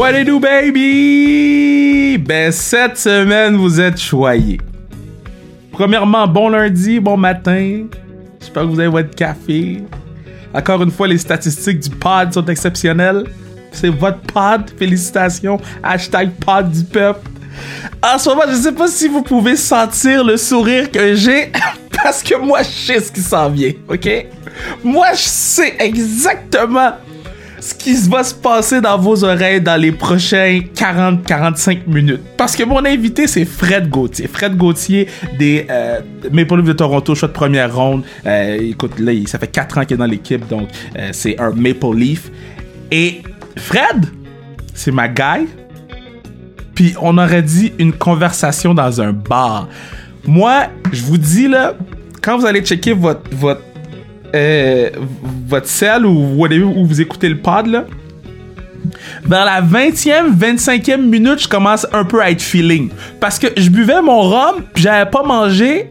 What it do, baby? Ben, cette semaine, vous êtes choyés. Premièrement, bon lundi, bon matin. J'espère que vous avez votre café. Encore une fois, les statistiques du pod sont exceptionnelles. C'est votre pod. Félicitations. Hashtag pod du peuple. En ce moment, je sais pas si vous pouvez sentir le sourire que j'ai parce que moi, je sais ce qui s'en vient, ok? Moi, je sais exactement ce qui va se passer dans vos oreilles dans les prochains 40-45 minutes. Parce que mon invité, c'est Fred Gauthier. Fred Gauthier des euh, Maple Leafs de Toronto, choix de première ronde. Euh, écoute, là, ça fait 4 ans qu'il est dans l'équipe, donc euh, c'est un Maple Leaf. Et Fred, c'est ma guy. Puis on aurait dit une conversation dans un bar. Moi, je vous dis là, quand vous allez checker votre, votre euh, votre cell ou vous écoutez le pod, là, vers la 20e, 25e minute, je commence un peu à être feeling. Parce que je buvais mon rhum, j'avais pas mangé,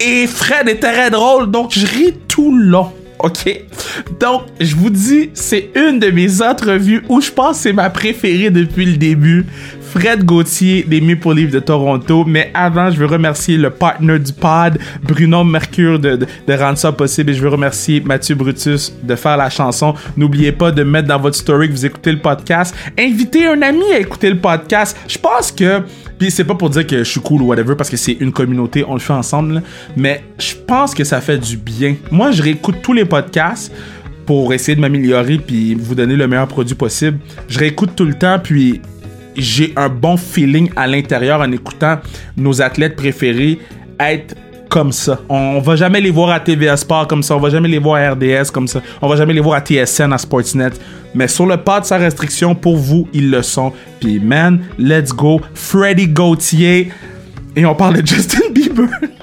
et Fred était très drôle, donc je ris tout long. OK? Donc, je vous dis, c'est une de mes entrevues où je pense que c'est ma préférée depuis le début. Fred Gauthier des Maple Leafs de Toronto. Mais avant, je veux remercier le partner du pod, Bruno Mercure, de, de, rendre ça possible. Et je veux remercier Mathieu Brutus de faire la chanson. N'oubliez pas de mettre dans votre story que vous écoutez le podcast. Invitez un ami à écouter le podcast. Je pense que puis c'est pas pour dire que je suis cool ou whatever, parce que c'est une communauté, on le fait ensemble, mais je pense que ça fait du bien. Moi, je réécoute tous les podcasts pour essayer de m'améliorer puis vous donner le meilleur produit possible. Je réécoute tout le temps, puis j'ai un bon feeling à l'intérieur en écoutant nos athlètes préférés être comme ça. On va jamais les voir à TVA Sport comme ça, on va jamais les voir à RDS comme ça, on va jamais les voir à TSN, à Sportsnet. Mais sur le pas de sa restriction, pour vous, ils le sont. Puis man, let's go, Freddy Gauthier. Et on parle de Justin Bieber.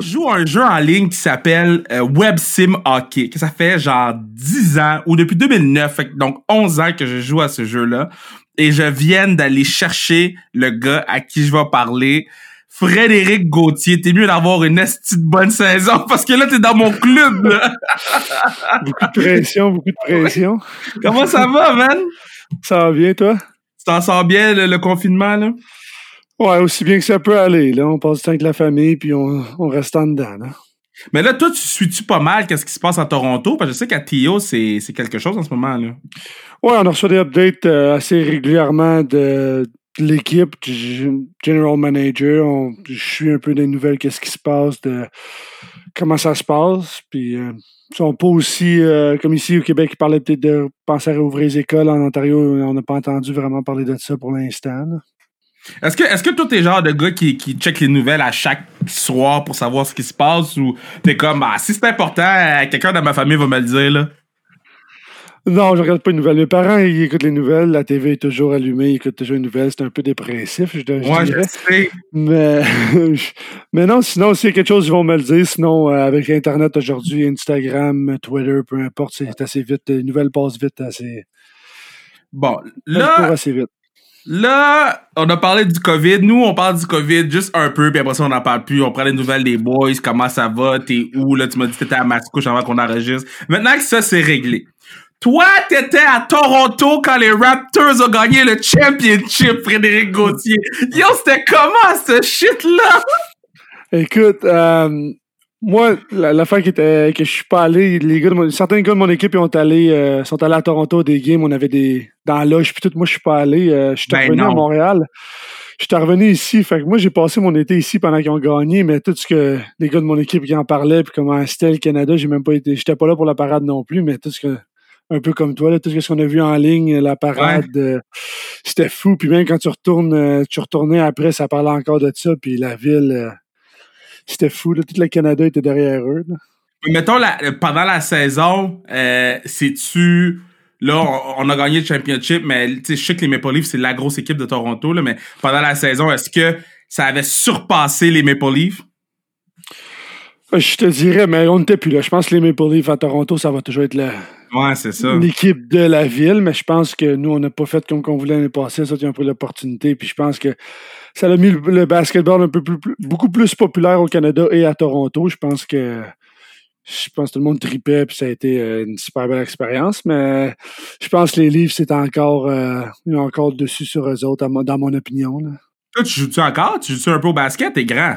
je joue un jeu en ligne qui s'appelle euh, Web Sim Hockey, que ça fait genre 10 ans, ou depuis 2009, donc 11 ans que je joue à ce jeu-là et je viens d'aller chercher le gars à qui je vais parler. Frédéric Gauthier, t'es mieux d'avoir une de bonne saison parce que là, t'es dans mon club. beaucoup de pression, beaucoup de pression. Comment ça va, man? Ça va bien, toi? Tu t'en sors bien, le, confinement, là? Ouais, aussi bien que ça peut aller. Là, on passe du temps avec la famille, puis on, on reste en dedans. Là. Mais là, toi, tu suis-tu pas mal? Qu'est-ce qui se passe à Toronto? Parce que je sais qu'à Tio, c'est quelque chose en ce moment. là. Ouais, on reçu des updates euh, assez régulièrement de, l'équipe, du general manager. je suis un peu des nouvelles, qu'est-ce qui se passe, de comment ça se passe. Puis, euh, sont pas aussi, euh, comme ici au Québec, ils parlaient peut-être de penser à rouvrir les écoles. En Ontario, on n'a pas entendu vraiment parler de ça pour l'instant. Est-ce que, est-ce que toi, t'es genre de gars qui, qui check les nouvelles à chaque soir pour savoir ce qui se passe ou t'es comme, ah, si c'est important, euh, quelqu'un dans ma famille va me le dire, là? Non, je regarde pas les nouvelles. Mes parents, ils écoutent les nouvelles. La TV est toujours allumée. Ils écoutent toujours les nouvelles. C'est un peu dépressif, je, ouais, Je sais. Mais, mais non, sinon, s'il y a quelque chose, ils vont me le dire. Sinon, euh, avec Internet aujourd'hui, Instagram, Twitter, peu importe, c'est assez vite. Les nouvelles passent vite assez. Bon, là. assez vite. Là, on a parlé du COVID. Nous, on parle du COVID juste un peu, puis après ça, on n'en parle plus. On prend les nouvelles des boys, comment ça va, t'es où, là, tu m'as dit que t'étais à Mascouche avant qu'on enregistre. Maintenant que ça, c'est réglé. Toi, t'étais à Toronto quand les Raptors ont gagné le championship, Frédéric Gauthier. Yo, c'était comment, ce shit-là? Écoute, euh, moi, l'affaire qui était que je suis pas allé, les gars certains gars de mon équipe ils ont allé, euh, sont allés à Toronto des games, on avait des dans la loge, puis tout, moi je suis pas allé, euh, je suis ben revenu à Montréal. Je suis revenu ici, fait que moi j'ai passé mon été ici pendant qu'ils ont gagné, mais tout ce que les gars de mon équipe qui en parlaient, puis comment c'était le Canada, j'ai même pas été, j'étais pas là pour la parade non plus, mais tout ce que un peu comme toi, là, tout ce qu'on a vu en ligne, la parade, euh, c'était fou. Puis même quand tu retournes, tu retournais après, ça parlait encore de ça, puis la ville c'était fou. Là. Tout le Canada était derrière eux. Mettons, la, pendant la saison, euh, c'est-tu... Là, on, a gagné le championship, mais je sais que les Maple Leafs, c'est la grosse équipe de Toronto, là, mais pendant la saison, est-ce que ça avait surpassé les Maple Leafs? Euh, je te dirais, mais on n'était plus là. Je pense que les Maple Leafs à Toronto, ça va toujours être la, ouais, c'est ça. l'équipe de la ville, mais je pense que nous, on n'a pas fait comme on voulait l'année passée. Ça, tu as un peu l'opportunité. Puis je pense que ça a mis le, basketball un peu plus, beaucoup plus populaire au Canada et à Toronto. Je pense que je pense que tout le monde tripait, puis ça a été euh, une super belle expérience. Mais je pense que les livres, c'est encore, euh, encore dessus sur eux autres, dans mon opinion. Là. Toi, tu joues-tu encore? Tu joues-tu un peu au basket? T'es grand.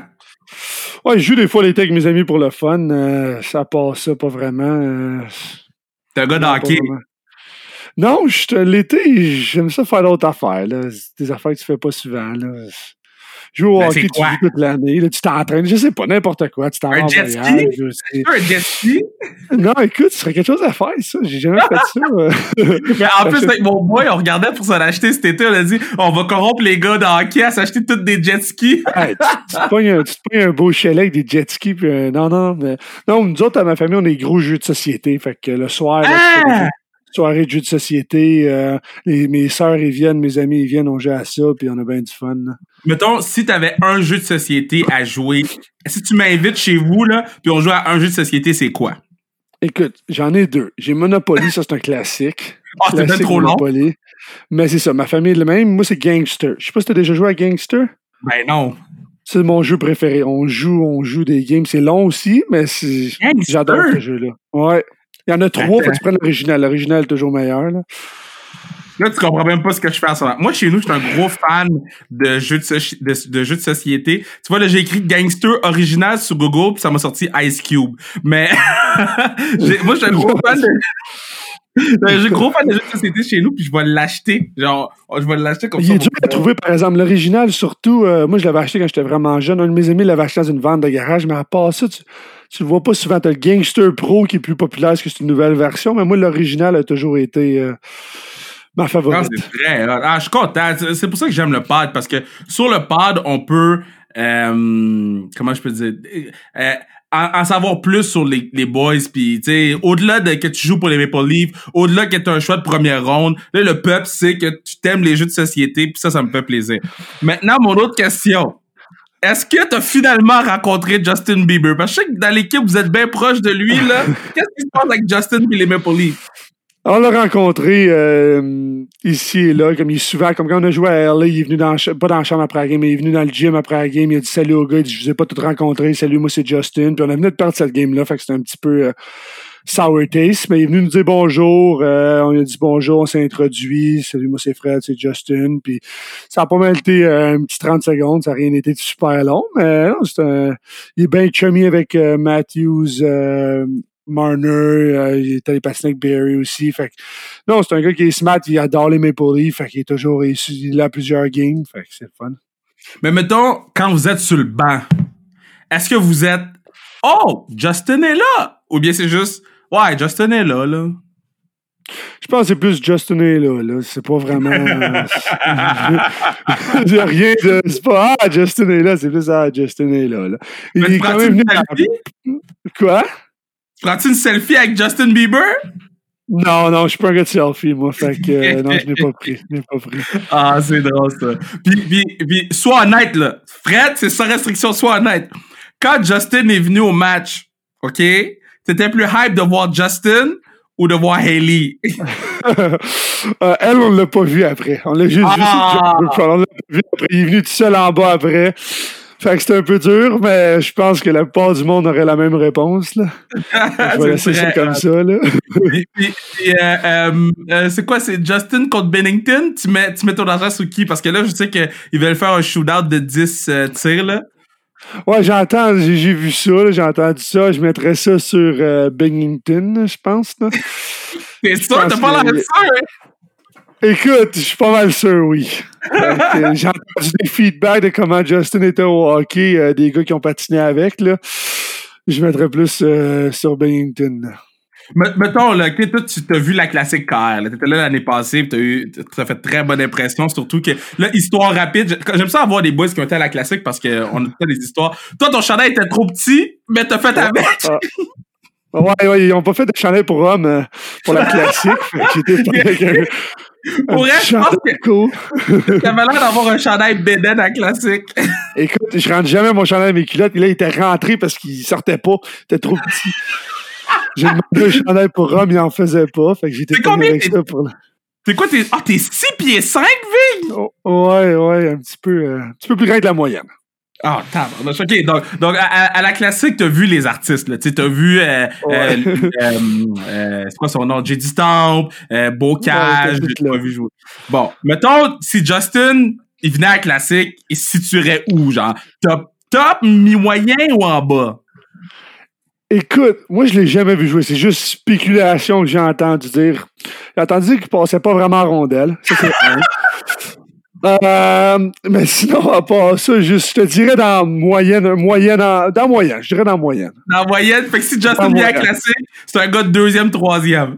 Ouais, je joue des fois l'été avec mes amis pour le fun. Euh, ça passe ça, pas vraiment. T'es un gars d'hockey. Non, l'été, j'aime ça faire d'autres affaires. Là. Des affaires que tu fais pas souvent. Là. Jouer au ben, hockey, tu joues toute l'année. Tu t'entraînes, je sais pas, n'importe quoi. Tu t'en vas en voyage. Un jet ski? Non, écoute, ce serait quelque chose à faire, ça. J'ai jamais fait ça. Mais en plus, avec mon boy, on regardait pour s'en acheter cet été. On a dit, on va corrompre les gars de hockey à s'acheter toutes des jet skis. tu, te pognes un, un, beau chalet avec des jet skis. Puis, euh, non, non, mais, non, nous autres, à ma famille, on est gros jeux de société. Fait que le soir, ah! Soirée de jeux de société. Euh, mes sœurs, ils viennent, mes amis, ils viennent, on joue à ça, puis on a bien du fun. Mettons, si tu avais un jeu de société à jouer, si tu m'invites chez vous, là, puis on joue à un jeu de société, c'est quoi? Écoute, j'en ai deux. J'ai Monopoly, ça c'est un classique. Ah, oh, c'est trop Monopoly. long. Mais c'est ça, ma famille est le même. Moi, c'est Gangster. Je sais pas si t'as déjà joué à Gangster. Ben non. C'est mon jeu préféré. On joue, on joue des games. C'est long aussi, mais j'adore ce jeu-là. Ouais. Il y en a trois, faut que tu prennes l'original. L'original est toujours meilleur. Là. Là, tu comprends même pas ce que je fais en ce moment. Moi, chez nous, je suis un gros fan de jeux de, de, jeux de société. Tu vois, là, j'ai écrit Gangster original sur Google, puis ça m'a sorti Ice Cube. Mais moi, je suis un gros fan de... Je suis gros fan de jeux de société chez nous, puis je vais l'acheter. Genre, je vais l'acheter comme ça. Il est dur à trouver, par exemple, l'original, surtout. Euh, moi, je l'avais acheté quand j'étais vraiment jeune. Un de mes amis l'avait acheté dans une vente de garage, mais à part ça, tu, tu le vois pas souvent. T'as le Gangster Pro qui est plus populaire parce que c'est une nouvelle version, mais moi, l'original a toujours été euh, ma favorite. c'est vrai. Ah, je suis content. C'est pour ça que j'aime le pad, parce que sur le pad, on peut... Euh, comment je peux dire... Euh, en, savoir plus sur les, les boys puis tu sais au-delà de que tu joues pour les Maple Leafs au-delà que tu un choix de première ronde là le peuple sait que tu t'aimes les jeux de société puis ça ça me fait plaisir maintenant mon autre question est-ce que tu as finalement rencontré Justin Bieber? Parce que je sais que dans l'équipe, vous êtes bien proche de lui, là. Qu'est-ce qui se passe avec Justin et les Maple Leafs? On l'a rencontré euh, ici et là, comme il est souvent, comme quand on a joué à LA, il est venu dans, pas dans la chambre après la game, mais il est venu dans le gym après la game, il a dit salut au gars, il dit je vous ai pas tout rencontré, salut, moi c'est Justin, puis on a venu de perdre cette game-là, fait que c'était un petit peu euh, sour taste, mais il est venu nous dire bonjour, euh, on a dit bonjour, on s'est introduit, salut, moi c'est Fred, c'est Justin, puis ça a pas mal été euh, un petit 30 secondes, ça n'a rien été super long, mais non, c'est un, il est bien chummy avec euh, Matthews, Marner, il est allé passer avec Barry aussi, fait que, non, c'est un gars qui est smart, il adore les Maple Leafs, fait qu'il est toujours, il a plusieurs games, fait que c'est fun. Mais mettons, quand vous êtes sur le banc, est-ce que vous êtes Oh, Justin est là! Ou bien c'est juste Ouais, Justin est là, là. Je pense que c'est plus Justin est là, là. C'est pas vraiment. J'ai rien de. C'est pas Ah, Justin est là, c'est plus Ah, Justin est là, là. Il est quand même venu. Selfie? Quoi? Prends-tu une selfie avec Justin Bieber? Non, non, je suis pas un gars de selfie, moi. Fait que euh, non, je n'ai pas pris. Je n'ai pas pris. Ah, c'est drôle, ça. Puis, puis, puis, sois honnête, là. Fred, c'est sans restriction, sois honnête. Quand Justin est venu au match, OK? T'étais plus hype de voir Justin ou de voir Haley? euh, elle, on l'a pas vu après. On l'a juste ah! vu. On l'a vu après. Il est venu tout seul en bas après. Fait que c'était un peu dur, mais je pense que la plupart du monde aurait la même réponse. Là. Je vais laisser ça comme ça. Là. Euh, euh, c'est quoi? C'est Justin contre Bennington? Tu mets, tu mets ton argent sur qui? Parce que là, je sais qu'ils veulent faire un shootout de 10 tirs. Là. Ouais, j'entends, j'ai vu ça, j'ai entendu ça. Je mettrais ça sur euh, Bennington, je pense. C'est ça, t'as pas l'air sûr, hein? Écoute, je suis pas mal sûr, oui. j'ai entendu des feedbacks de comment Justin était au hockey, euh, des gars qui ont patiné avec. Là. Je mettrais plus euh, sur Bennington. Mettons, là, toi, tu t'as vu la classique KR. Tu étais là l'année passée, tu as, eu, as fait très bonne impression, surtout que, là, histoire rapide. J'aime ça avoir des boys qui ont été à la classique parce qu'on a des histoires. Toi, ton chandail était trop petit, mais t'as fait avec. Ah. Ouais, ouais, ils ont pas fait de chandail pour hommes euh, pour la classique. J'étais pas avec un. Pour vrai, je pense que t'avais l'air d'avoir un chandail bédaine à classique. Écoute, je rentre jamais mon chandail à mes culottes. Et là, il était rentré parce qu'il sortait pas. Il était trop petit. J'ai demandé un chandail pour Rome, il en faisait pas. Fait que j'étais combien avec ça pour T'es quoi, t'es. Ah, t'es 6 pieds 5, Vig? Oh, ouais, ouais, un petit peu, euh, un petit peu plus grand que la moyenne. Ah, oh, OK, donc, donc à, la classique, t'as vu les artistes, là. T'as vu, euh, euh, c'est quoi son nom? J.D. Stamp, Bocage, ouais, vu jouer. Bon, mettons, si Justin, il venait à la classique, il se situerait où, genre? Top, top, mi-moyen ou en bas? Écoute, moi, je l'ai jamais vu jouer. C'est juste spéculation que j'ai entendu dire. J'ai entendu dire qu'il passait pas vraiment en rondelle. Ça, c'est Euh, mais sinon, à part ça, juste, je te dirais dans moyenne, moyenne, dans moyenne, je dirais dans moyenne. Dans moyenne, fait que si Justin vient classé, c'est un gars de deuxième, troisième.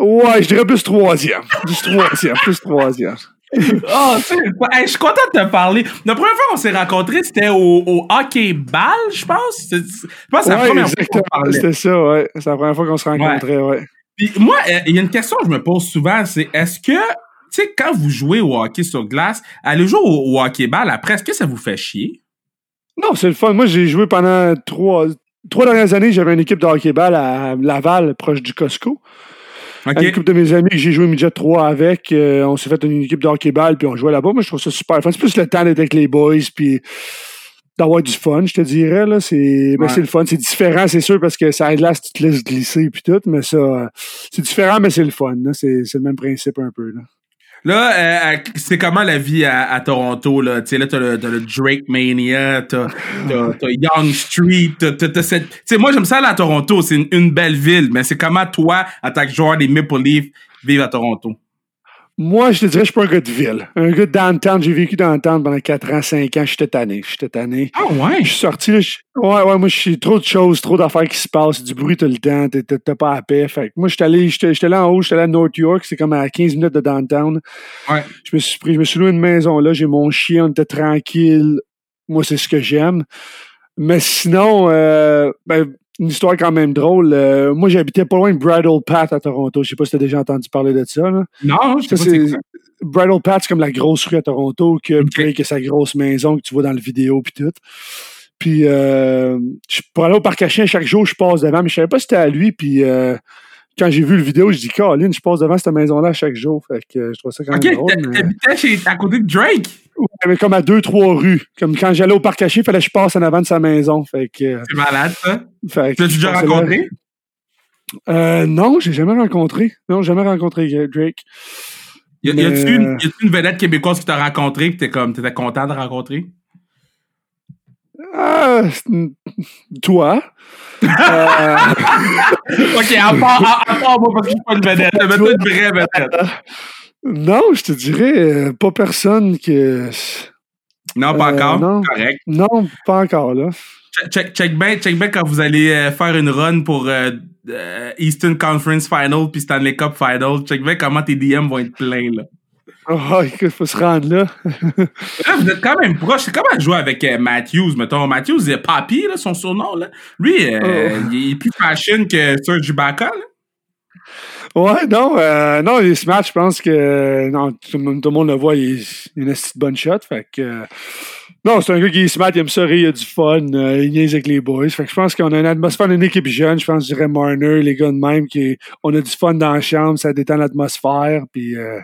Ouais, je dirais plus troisième. Plus troisième, plus troisième. Oh, je suis content de te parler. La première fois qu'on s'est rencontrés, c'était au, au, hockey ball, je pense. Je pense que c'est la première fois qu'on. C'était ça, ouais. C'est la première fois qu'on se rencontrait, ouais. ouais. Puis moi, euh, il y a une question que je me pose souvent, c'est est-ce que tu sais, quand vous jouez au hockey sur glace, aller jouer au, au hockey ball après, est-ce que ça vous fait chier? Non, c'est le fun. Moi, j'ai joué pendant trois, trois dernières années, j'avais une équipe de hockey ball à Laval, proche du Costco. Okay. Une équipe de mes amis que j'ai joué midget 3 avec, euh, on s'est fait une équipe de hockey ball, puis on jouait là-bas. Moi, je trouve ça super fun. C'est plus le temps d'être avec les boys, puis d'avoir du fun, je te dirais. Là. C'est, ben, c'est le fun. C'est différent, c'est sûr, parce que ça aide là tu te laisses glisser, puis tout, mais ça, c'est différent, mais c'est le fun. C'est, c'est le même principe un peu. Là. Là, euh, c'est comment la vie à, à Toronto, là? Tu sais, là, t'as le, le Drake Mania, t'as, Young Street, t'as, cette... Tu sais, moi, j'aime ça aller à Toronto, c'est une, une, belle ville, mais c'est comment toi, en tant que joueur des Maple Leafs, vivre à Toronto? Moi, je te dirais, je suis pas un gars de ville. Un gars de downtown. J'ai vécu downtown pendant 4 ans, 5 ans. J'étais tanné. J'étais tanné. Ah ouais? Je suis sorti, là, ouais, ouais, moi, je suis trop de choses, trop d'affaires qui se passent, du bruit tout le temps. T'es pas à paix. Fait moi, j'étais allé, j'étais là en haut, j'étais allé à North York. C'est comme à 15 minutes de downtown. Ouais. Je me suis pris, je me suis loué une maison là. J'ai mon chien, on était tranquille. Moi, c'est ce que j'aime. Mais sinon, euh, ben, une histoire quand même drôle. Euh, moi, j'habitais pas loin de Bridle Path à Toronto. Je sais pas si tu as déjà entendu parler de ça. Là. Non, je sais pas. Bridle Path, c'est comme la grosse rue à Toronto, que okay. que sa grosse maison que tu vois dans le vidéo puis tout. Puis euh, pour aller au parc à chien, chaque jour, je passe devant, mais je savais pas si c'était à lui. Puis euh, quand j'ai vu le vidéo, je dis Caroline, je passe devant cette maison-là chaque jour. Fait que je trouve ça quand même drôle. Ok, t'habitais à côté de Drake? mais comme à deux, trois rues. Comme quand j'allais au parc caché, il fallait que je passe en avant de sa maison. Fait que. C'est malade, ça. Fait que. L'as-tu déjà rencontré? Euh, non, j'ai jamais rencontré. Non, jamais rencontré Drake. Y, a, tu une, une, vedette québécoise qui t'a rencontré et t'es comme, t'étais content de rencontrer? Ah, toi. euh... ok, à part, à, part moi parce que je suis pas une vedette. Mais toi, une vraie vedette. Non, je te dirais, euh, pas personne que. Non, pas euh, encore. Non. Correct. Non, pas encore, là. Check, check, bien, check bien quand vous allez faire une run pour euh, Eastern Conference Final puis Stanley Cup Final. Check bien comment tes DM vont être pleins, là. Oh, écoute, faut se rendre là. là, vous êtes quand même proche. C'est comment jouer avec Matthews, mettons? Matthews, c'est Papi, là, son surnom, là. Lui, oh. il est plus fashion que Serge Ibaka, là. Ouais, non, euh, non, les matchs, je pense que non, tout, le monde le voit, il, il a une bonne shot. Fait que non, c'est un gars qui est smart, il aime ça il a du fun, euh, il niaise avec les boys. Fait que je pense qu'on a une atmosphère d'une équipe jeune, je pense, je dirais Marner, les gars de même, qui on a du fun dans la chambre, ça détend l'atmosphère, puis euh,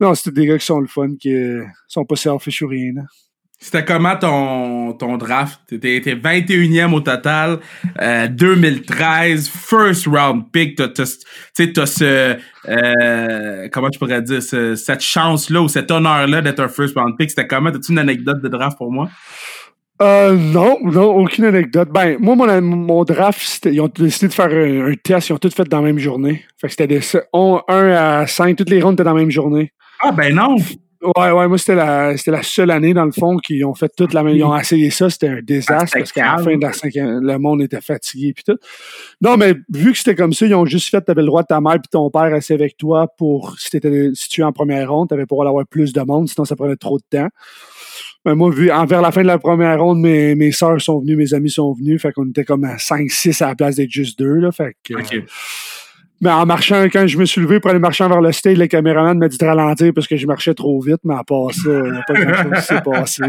non, c'est des gars qui sont le fun, qui sont pas selfish ou rien. Là. C'était comment ton, ton draft? T'étais 21e au total, euh, 2013, first round pick. T'as, t'as, t'as ce, euh, comment je pourrais dire, ce, cette chance-là ou cet honneur-là d'être un first round pick. C'était comment? T'as-tu une anecdote de draft pour moi? Euh, non, non, aucune anecdote. Ben, moi, mon, mon draft, ils ont décidé de faire un, test, ils ont tout fait dans la même journée. Fait que c'était des 1 à 5, toutes les rondes étaient dans la même journée. Ah, ben non! Ouais, ouais, moi, c'était la, c'était la seule année, dans le fond, qu'ils ont fait toute la même. Ils ont essayé ça, c'était un désastre parce qu'à la fin de la cinquième, le monde était fatigué puis tout. Non, mais vu que c'était comme ça, ils ont juste fait, t'avais le droit de ta mère puis ton père rester avec toi pour, si t'étais situé en première ronde, t'avais pour avoir plus de monde, sinon ça prenait trop de temps. Mais moi, vu, envers la fin de la première ronde, mes, mes sœurs sont venues, mes amis sont venus, fait qu'on était comme à 5-6 à la place d'être juste deux, là, fait que. Mais en marchant, quand je me suis levé pour aller marcher vers le stage, le caméraman m'a dit de ralentir parce que je marchais trop vite, mais à part ça, il n'y a pas grand-chose qui s'est passé.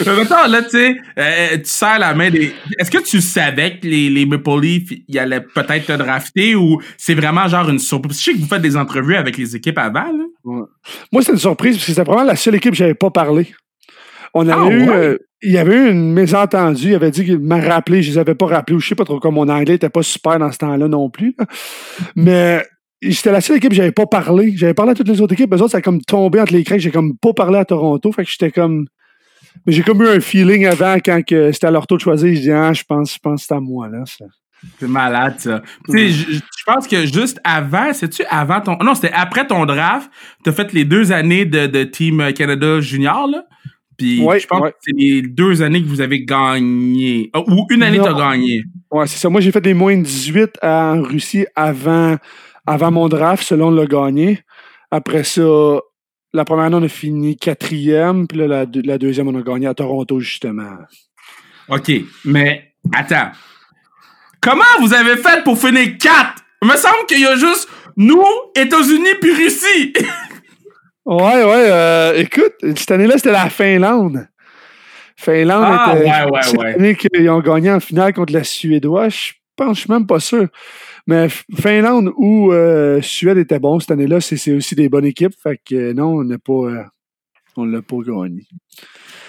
Attends, là, tu sais, euh, tu serres la main des... Est-ce que tu savais que les, les Maple Leafs, ils allaient peut-être te drafter ou c'est vraiment genre une surprise? Je sais que vous faites des entrevues avec les équipes avant, là. Ouais. Moi, c'était une surprise parce que c'était vraiment la seule équipe que j'avais pas parlé. On avait ah, eu, euh, il y avait eu une mésentendue. Il avait dit qu'il m'a rappelé. Je les avais pas rappelés. Je sais pas trop comme mon anglais était pas super dans ce temps-là non plus. Mais c'était la seule équipe que j'avais pas parlé. J'avais parlé à toutes les autres équipes. Eux autres, ça a comme tombé entre les cracks. J'ai comme pas parlé à Toronto. Fait que j'étais comme. Mais j'ai comme eu un feeling avant quand c'était à leur tour de choisir. Je dis, ah, je pense, je pense que c'est à moi, là. C'est malade, ça. Tu sais, je, pense que juste avant, c'est-tu avant ton. Non, c'était après ton draft. T'as fait les deux années de, de Team Canada Junior, là. Puis je pense que c'est les deux années que vous avez gagné. Ah, ou une année, t'as gagné. Ouais, c'est ça. Moi, j'ai fait des moins de 18 en Russie avant, avant mon draft, selon le gagné. Après ça, la première année, on a fini quatrième. Puis là, la, la deuxième, on a gagné à Toronto, justement. OK. Mais, attends. Comment vous avez fait pour finir quatre? Il me semble qu'il y a juste nous, États-Unis, puis Russie. Ouais, ouais. Euh, écoute, cette année-là, c'était la Finlande. Finlande ah, était. Ouais, ouais, qu'ils ont gagné en finale contre la Suédoise. Je pense, je suis même pas sûr. Mais Finlande ou euh, Suède était bon cette année-là. C'est aussi des bonnes équipes. Fait que non, on n'a pas. Euh, on l'a pas gagné.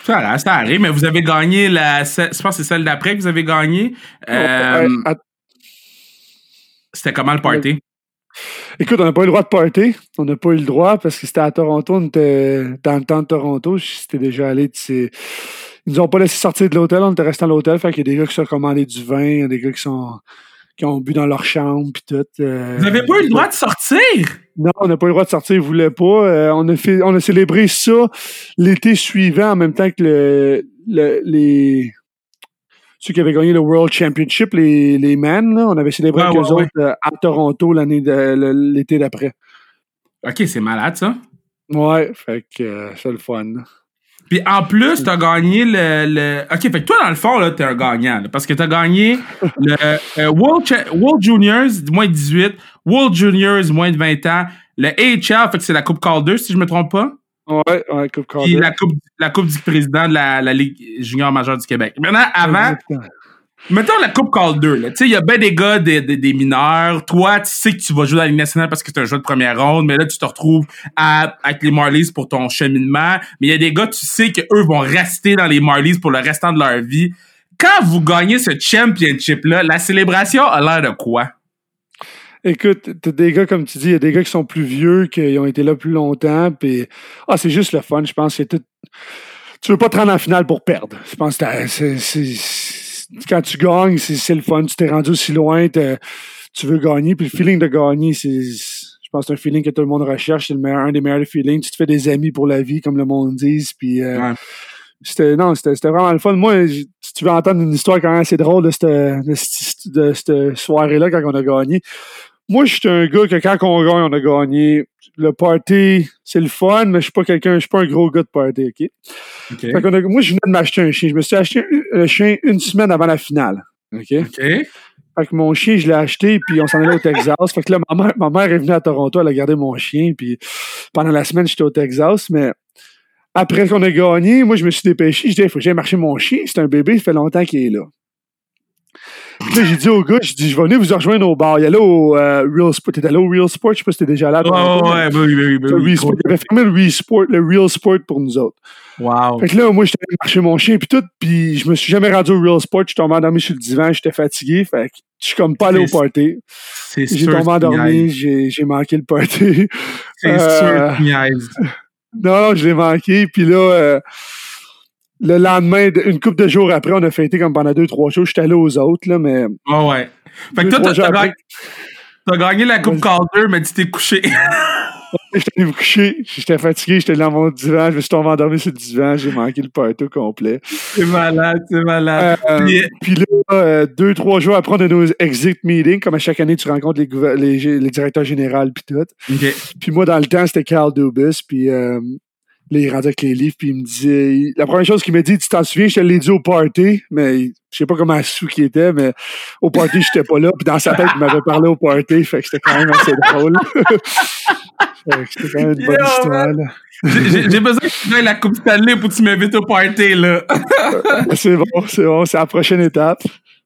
Ça, ça arrive, mais vous avez gagné la. Je pense que c'est celle d'après que vous avez gagné. Euh, C'était comment le party? Écoute, on n'a pas eu le droit de party. On n'a pas eu le droit parce que c'était à Toronto. On était dans le temps de Toronto. J'étais déjà allé. Ils nous ont pas laissé sortir de l'hôtel. On était resté à l'hôtel. Fait qu'il y a des gars qui sont commandés du vin. Il y a des gars qui sont qui ont bu dans leur chambre puis tout. Euh, Vous n'avez pas eu le droit de sortir? Non, on n'a pas eu le droit de sortir, ils voulaient pas. Euh, on a fait on a célébré ça l'été suivant en même temps que le les ceux qui avaient gagné le World Championship, les, les Men, on avait célébré avec eux autres euh, à Toronto l'année l'été d'après. OK, c'est malade, ça. Ouais, fait que euh, c'est le fun. Puis en plus, t'as gagné le, le, OK, fait que toi, dans le fond, là, t'es un gagnant. parce que t'as gagné le euh, World, World Juniors, moins de 18, World Juniors, moins de 20 ans, le AHL, fait que c'est la Coupe Calder, si je me trompe pas. Ouais, ouais, Coupe Puis la coupe, la coupe du président de la, la Ligue junior majeure du Québec. Maintenant, avant, mettons la Coupe Calder, tu sais, il y a ben des gars, des, des, mineurs. Toi, tu sais que tu vas jouer dans la Ligue nationale parce que tu un joueur de première ronde, mais là, tu te retrouves à, avec les Marlies pour ton cheminement. Mais il y a des gars, tu sais qu'eux vont rester dans les Marlies pour le restant de leur vie. Quand vous gagnez ce championship-là, la célébration a l'air de quoi? Écoute, t'as des gars, comme tu dis, il y a des gars qui sont plus vieux, qui ont été là plus longtemps, puis ah, c'est juste le fun, je pense. C'est tout... Tu veux pas te rendre en finale pour perdre. Je pense que c'est, quand tu gagnes, c'est, le fun. Tu t'es rendu aussi loin, tu veux gagner, puis le feeling de gagner, c'est je pense que c'est un feeling que tout le monde recherche. C'est le meilleur, un des meilleurs feelings. Tu te fais des amis pour la vie, comme le monde dit. Puis, euh, c'était, non, c'était, vraiment le fun. Moi, si tu veux entendre une histoire quand même assez drôle de cette, de cette soirée-là, quand on a gagné, moi, je suis un gars que quand on gagne, on a gagné. Le party, c'est le fun, mais je suis pas quelqu'un, je suis pas un gros gars de party, OK? okay. Fait a, moi, je venais de m'acheter un chien. Je me suis acheté un chien une semaine avant la finale. OK? OK. Fait que mon chien, je l'ai acheté, puis on s'en allait au Texas. Fait que là, ma mère, ma mère est venue à Toronto, elle a gardé mon chien, puis pendant la semaine, j'étais au Texas, mais après qu'on a gagné, moi, je me suis dépêché. Je dis, il faut que j'aille marcher mon chien. C'est un bébé, ça fait longtemps qu'il est là. Puis là, j'ai dit au gars, j'ai dit, je vais venir vous rejoindre au bar. Il y allait au euh, Real Sport. T'étais allé au Real Sport? Je sais pas si t'es déjà là. Oh, ouais, oui, oui, oui. oui, Il avait fermé le Real Sport, le Real Sport pour nous autres. Wow. Fait que là, moi, j'étais allé marcher mon chien, puis tout, puis je me suis jamais rendu au Real Sport. Je suis tombé endormi sur le divan, j'étais fatigué. Fait que je suis comme pas allé au party. C'est J'ai tombé endormi, j'ai manqué le party. C'est euh, sûr, Non, je l'ai manqué, puis là... Euh, le lendemain, une couple de jours après, on a fêté comme pendant deux, trois jours. J'étais allé aux autres, là, mais. Oh ouais. Fait que toi, t'as gagné, gagné, la Coupe Calder, mais tu t'es couché. j'étais allé me coucher. J'étais fatigué, j'étais dans mon divan. Je me suis tombé endormi sur le divan. J'ai manqué le party complet. C'est malade, c'est malade. Euh, puis, là, euh, deux, trois jours après, on a nos exit meetings. Comme à chaque année, tu rencontres les, les, les directeurs généraux puis tout. Puis moi, dans le temps, c'était Carl Dubus. Puis euh, Là, il rendait avec les livres, puis il me disait. La première chose qu'il m'a dit, tu t'en souviens, je te l'ai dit au party, mais je sais pas comment sous qui était, mais au party, j'étais pas là. Puis dans sa tête, il m'avait parlé au party, fait que c'était quand même assez drôle. c'était quand même une bonne histoire. J'ai besoin que tu la Coupe Stanley pour que tu m'invites au party, là. c'est bon, c'est bon, c'est la prochaine étape.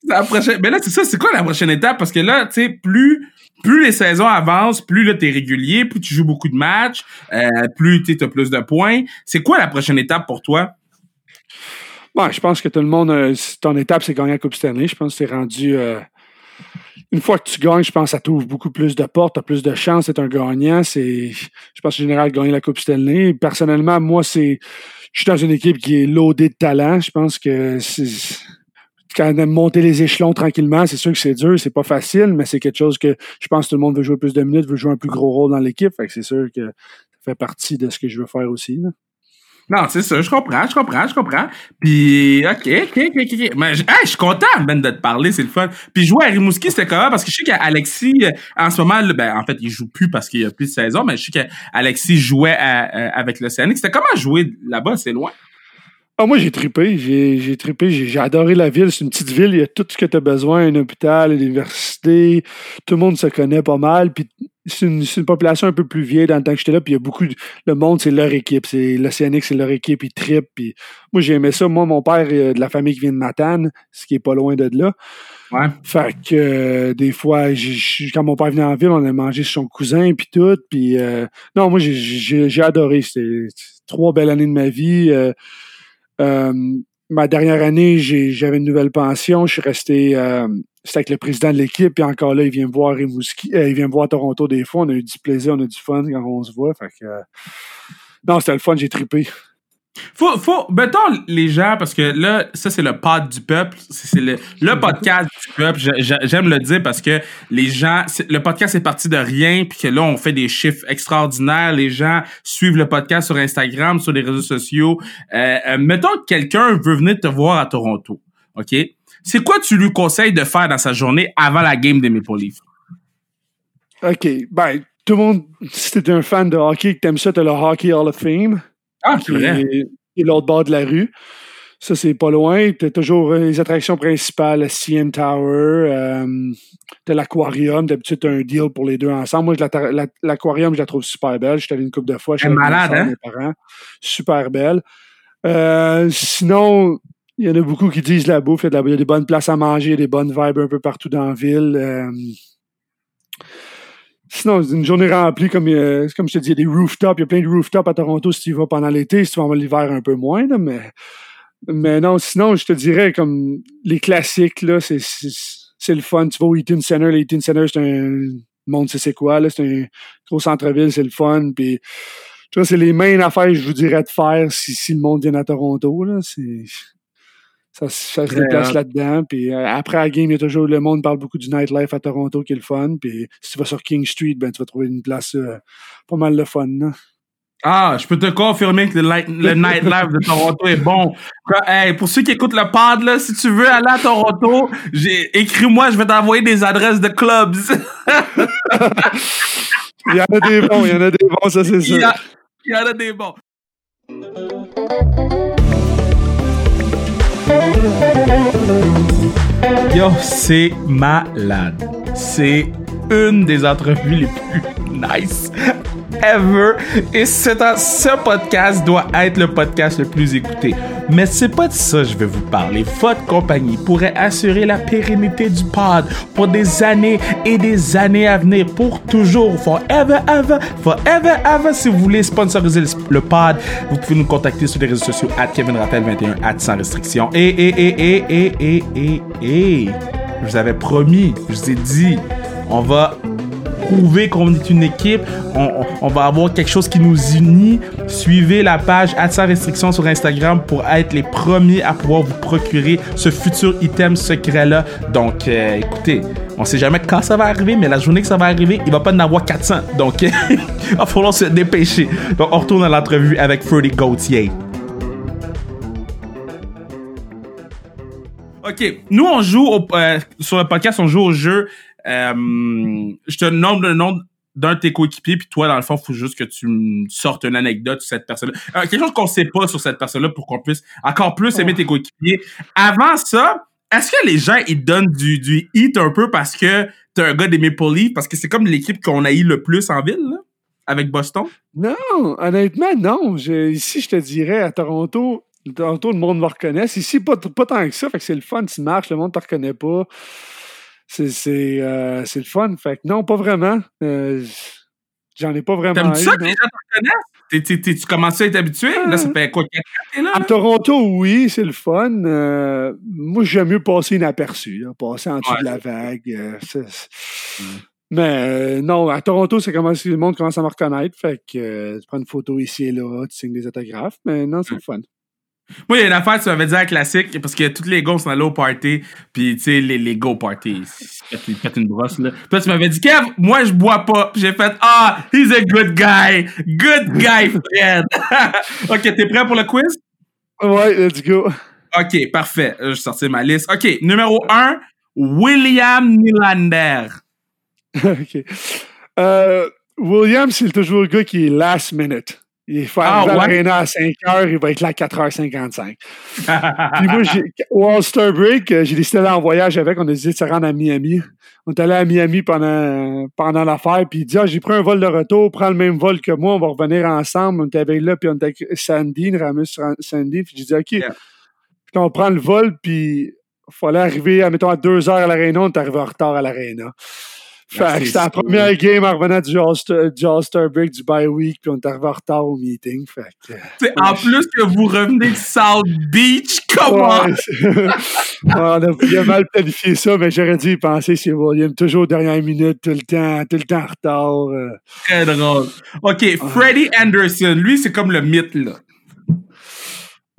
La prochaine... Mais là, c'est ça, c'est quoi la prochaine étape? Parce que là, tu sais, plus plus les saisons avancent, plus là t'es régulier, plus tu joues beaucoup de matchs, euh, plus tu as plus de points. C'est quoi la prochaine étape pour toi? Ouais, je pense que tout le monde, euh, ton étape, c'est gagner la Coupe Stanley. Je pense que c'est rendu. Euh, une fois que tu gagnes, je pense que ça t'ouvre beaucoup plus de portes, tu plus de chances d'être un gagnant. C'est, je pense que général, gagner la Coupe Stanley. Personnellement, moi, c'est. Je suis dans une équipe qui est loadée de talent. Je pense que c'est quand même monter les échelons tranquillement, c'est sûr que c'est dur, c'est pas facile, mais c'est quelque chose que je pense que tout le monde veut jouer plus de minutes, veut jouer un plus gros rôle dans l'équipe. Fait que c'est sûr que ça fait partie de ce que je veux faire aussi. Là. Non, c'est ça, je comprends, je comprends, je comprends. Puis, OK, OK, OK, OK. Mais je suis content, Ben, de te parler, c'est le fun. Puis jouer à Rimouski, c'était comment? Parce que je sais qu'Alexis, euh, en ce moment, ben, en fait, il joue plus parce qu'il y a plus de saison, mais je sais qu'Alexis jouait à, avec l'Océanique. C'était comment jouer là-bas? C'est loin? Ah, moi, j'ai trippé. J'ai, j'ai trippé. J'ai, adoré la ville. C'est une petite ville. Il y a tout ce que tu as besoin. Un hôpital, une université. Tout le monde se connaît pas mal. Puis c'est une, population un peu plus vieille dans le temps que j'étais là. Puis il y a beaucoup de, le monde, c'est leur équipe. C'est l'Océanique, c'est leur équipe. Ils trippent. Puis moi, j'ai aimé ça. Moi, mon père est de la famille qui vient de Matane, ce qui est pas loin de là. Ouais. Fait que euh, des fois, quand mon père venait en ville, on a mangé chez son cousin puis tout. Puis euh, non, moi, j'ai, adoré. C'était trois belles années de ma vie. Euh, euh, ma dernière année, j'avais une nouvelle pension. Je suis resté euh, c'était avec le président de l'équipe, puis encore là, il vient me voir euh, il vient me voir Toronto des fois. On a eu du plaisir, on a du fun quand on se voit. Fait que, non, c'était le fun, j'ai trippé. Faut, faut, mettons les gens, parce que là, ça, c'est le pod du peuple. C'est le, le podcast du peuple. J'aime le dire parce que les gens, le podcast est parti de rien, puis que là, on fait des chiffres extraordinaires. Les gens suivent le podcast sur Instagram, sur les réseaux sociaux. Euh, euh mettons que quelqu'un veut venir te voir à Toronto. OK? C'est quoi tu lui conseilles de faire dans sa journée avant la game des Maple Leafs? OK. Ben, tout le monde, si t'es un fan de hockey, que t'aimes ça, t'as le Hockey Hall of Fame. Ah, qui est, l'autre bord de la rue. Ça, c'est pas loin. T'as toujours euh, les attractions principales, le CN Tower, euh, t'as l'aquarium. D'habitude, t'as un deal pour les deux ensemble. Moi, l'aquarium, je la trouve super belle. J'étais allé une couple de fois. Elle malade, hein? Mes parents. Super belle. Euh, sinon, il y en a beaucoup qui disent la bouffe. Il y a, des bonnes places à manger, des bonnes vibes un peu partout dans la ville. Euh, Sinon, une journée remplie, comme, euh, comme je te dis, il y a des rooftops. Il y a plein de rooftops à Toronto si tu y vas pendant l'été. Si tu vas l'hiver, un peu moins. mais, mais non, sinon, je te dirais, comme les classiques, là, c'est, c'est, le fun. Tu vas au Eaton Center. Le Eaton Center, c'est un monde, c'est quoi. Là, c'est un gros centre-ville, c'est le fun. Puis, tu vois, c'est les mains affaires je vous dirais de faire si, si le monde vient à Toronto. Là. C'est, ça, ça se déplace là-dedans. Puis euh, après la game, il y a toujours le monde parle beaucoup du nightlife à Toronto qui est le fun. Puis si tu vas sur King Street, ben tu vas trouver une place euh, pas mal le fun. Ah, je peux te confirmer que le, nightlife de Toronto est bon. Hey, pour ceux qui écoutent le pod, là, si tu veux aller à Toronto, écris-moi, je vais t'envoyer des adresses de clubs. il y en a des bons, il y en a des bons, ça c'est sûr. Il y en a des bons. Yo, c'est malade. C'est une des entrevues les plus nice ever. Et ce podcast doit être le podcast le plus écouté. Mais c'est pas de ça que je vais vous parler. Votre compagnie pourrait assurer la pérennité du pod pour des années et des années à venir, pour toujours, forever, ever, forever, ever. Si vous voulez sponsoriser le pod, vous pouvez nous contacter sur les réseaux sociaux at Kevin 21 at sans restriction. Et, et, et, et, et, et, et, et, je vous avais promis, je vous ai dit, on va prouver qu'on est une équipe. On, va avoir quelque chose qui nous unit. Suivez la page sans restriction sur Instagram pour être les premiers à pouvoir vous procurer ce futur item secret-là. Donc, euh, écoutez, on sait jamais quand ça va arriver, mais la journée que ça va arriver, il va pas en avoir 400. Donc, il va falloir se dépêcher. Donc, on retourne à l'entrevue avec Freddie Gauthier. OK. Nous, on joue euh, sur le podcast, on joue au jeu euh, je te nomme le nom d'un de tes coéquipiers, puis toi, dans le fond, il faut juste que tu me sortes une anecdote sur cette personne-là. Euh, quelque chose qu'on sait pas sur cette personne-là pour qu'on puisse encore plus aimer tes coéquipiers. Avant ça, est-ce que les gens, ils donnent du, du hit un peu parce que t'es un gars des Maple Leafs, parce que c'est comme l'équipe qu'on a eu le plus en ville, là, avec Boston? Non, honnêtement, non. ici, je te dirais, à Toronto, Toronto, le monde me reconnaît. Ici, pas, pas tant que ça, fait que c'est le fun, tu marches, le monde te reconnaît pas c'est euh, le fun. Fait que non, pas vraiment. Euh, J'en ai pas vraiment. T'aimes ça que les gens te reconnaissent? T'es- t'es- t'es- tu commences à être habitué? Là, ça fait quoi, 4 ans là? À? Toronto, oui, c'est le fun. Euh, moi, j'aime mieux passer inaperçu, là, passer en dessous Ouais, de la vague. euh, c'est- c'est- Mais euh, non, à Toronto, c'est commence, le monde commence à me reconnaître. Fait que euh, tu prends une photo ici et là, tu signes des autographes. Mais non, c'est le fun. Moi, il y a une affaire, tu m'avais dit à classique, parce que tous les gars sont allés au party, puis tu sais, les, les go party, ils pètent- une brosse, là. Toi, tu m'avais dit, Kev, moi, je bois pas. Puis j'ai fait, ah, he's a good guy. Good guy, Fred. ok, t'es prêt pour le quiz? Ouais, let's go. Ok, parfait. Je sortir ma liste. Ok, numéro 1, William Nylander. OK. Euh, Williams, c'est toujours le gars qui est last minute. Il fait Ah, arriver à ouais? l'aréna à 5 h, il va être là à 4h55. Puis moi, au All-Star Break, euh, j'ai décidé d'aller en voyage avec. On a décidé de se rendre à Miami. On est allé à Miami pendant, pendant l'affaire. Puis il dit, ah, j'ai pris un vol de retour, prends le même vol que moi, on va revenir ensemble. On était avec là, puis on était avec Sandy, Ramus Sandy. Puis j'ai dit, OK. Yeah. Puis on prend le vol, puis il fallait arriver, mettons, à 2 heures à l'aréna. On est arrivé en retard à l'aréna. Fait que c'était la première game en revenant du All-Star, Break, du bye week, puis on est arrivé en retard au meeting. Fait que, T'sais, en plus que vous revenez de South Beach, comment? Ouais, on a bien mal planifié ça, mais j'aurais dû y penser, c'est William. Toujours dernière minute, tout le temps, tout le temps en retard. euh. Très drôle. Ok, Freddie Anderson, lui, c'est comme le mythe, là.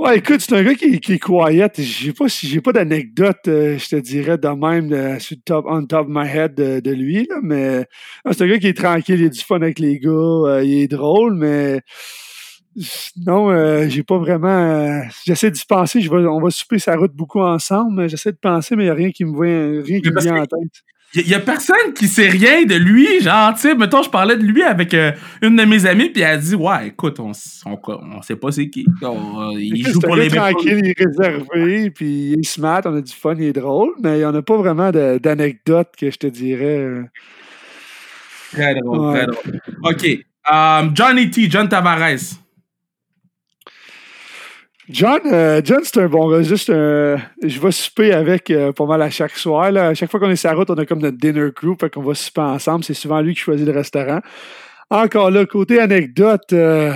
Ouais, écoute, c'est un gars qui, qui est quiet. J'ai pas, si- j'ai pas d'anecdote, euh, je te dirais, de même, euh, sur le top, on top of my head de, de lui, là, mais non, c'est un gars qui est tranquille, il a du fun avec les gars, euh, il est drôle, mais non, euh, j'ai pas vraiment. euh, j'essaie d'y penser, je vais, on va souper sa route beaucoup ensemble, mais j'essaie de penser, mais il n'y a rien qui me vient, rien qui me vient en tête. Il y, a personne qui sait rien de lui. Genre, tu sais, mettons, je parlais de lui avec euh, une de mes amies, puis elle a dit Ouais, écoute, on, on, on sait pas c'est qui. On, euh, il joue pour les gars Maple tranquille, il est réservé, puis il est smart, on a du fun, il est drôle, mais il n'y en a pas vraiment d'anecdotes que je te dirais. euh. Très drôle, Ouais. très drôle. OK. Um, Johnny T, John Tavares. John, euh, John c'est un bon gars. Juste, euh, je vais souper avec euh, pas mal à chaque soir. Là. À chaque fois qu'on est sur la route, on a comme notre dinner crew, fait qu'on va souper ensemble. C'est souvent lui qui choisit le restaurant. Encore là, côté anecdote, euh,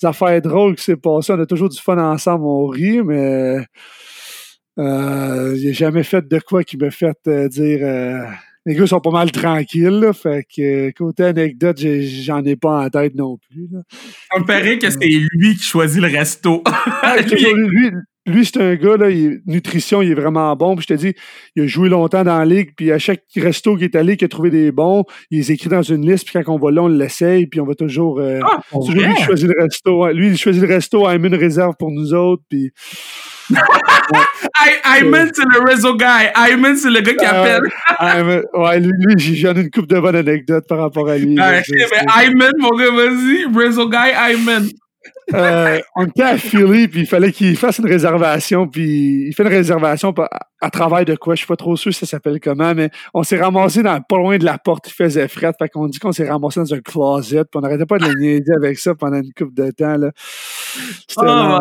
des affaires drôles qui s'est passé. On a toujours du fun ensemble, on rit, mais euh, j'ai jamais fait de quoi qui me fait euh, dire les gars sont pas mal tranquilles. Là, fait que euh, côté anecdote, j'en ai pas en tête non plus. là. Ça me paraît que c'est lui qui choisit le resto. Ah, Lui, toujours lui, lui, lui, c'est un gars, là, il- nutrition, il est vraiment bon. Puis je te dis, il a joué longtemps dans la ligue, puis à chaque resto qui est allé, qui a trouvé des bons, il les écrit dans une liste, puis quand on va là, on l'essaye, puis on va toujours. euh, Ah, toujours lui qui choisit le resto. Lui, il choisit le resto, il met une réserve pour nous autres, puis. Ayman, c'est le réseau guy. Ayman, c'est le gars qui Ah, appelle. ouais, lui, lui, j'ai- j'en ai une coupe de bonnes anecdotes par rapport à lui. Ayman, mon gars, vas-y. Réseau guy, Ayman. Euh, on était à Philly, puis il fallait qu'il fasse une réservation, puis il fait une réservation pa- à, travers de quoi, je suis pas trop sûr si ça s'appelle comment, mais on s'est ramassé dans, pas loin de la porte, il faisait fret, fait qu'on dit qu'on s'est ramassé dans un closet, puis on n'arrêtait pas de le niaiser avec ça pendant une couple de temps, là. C'était Oh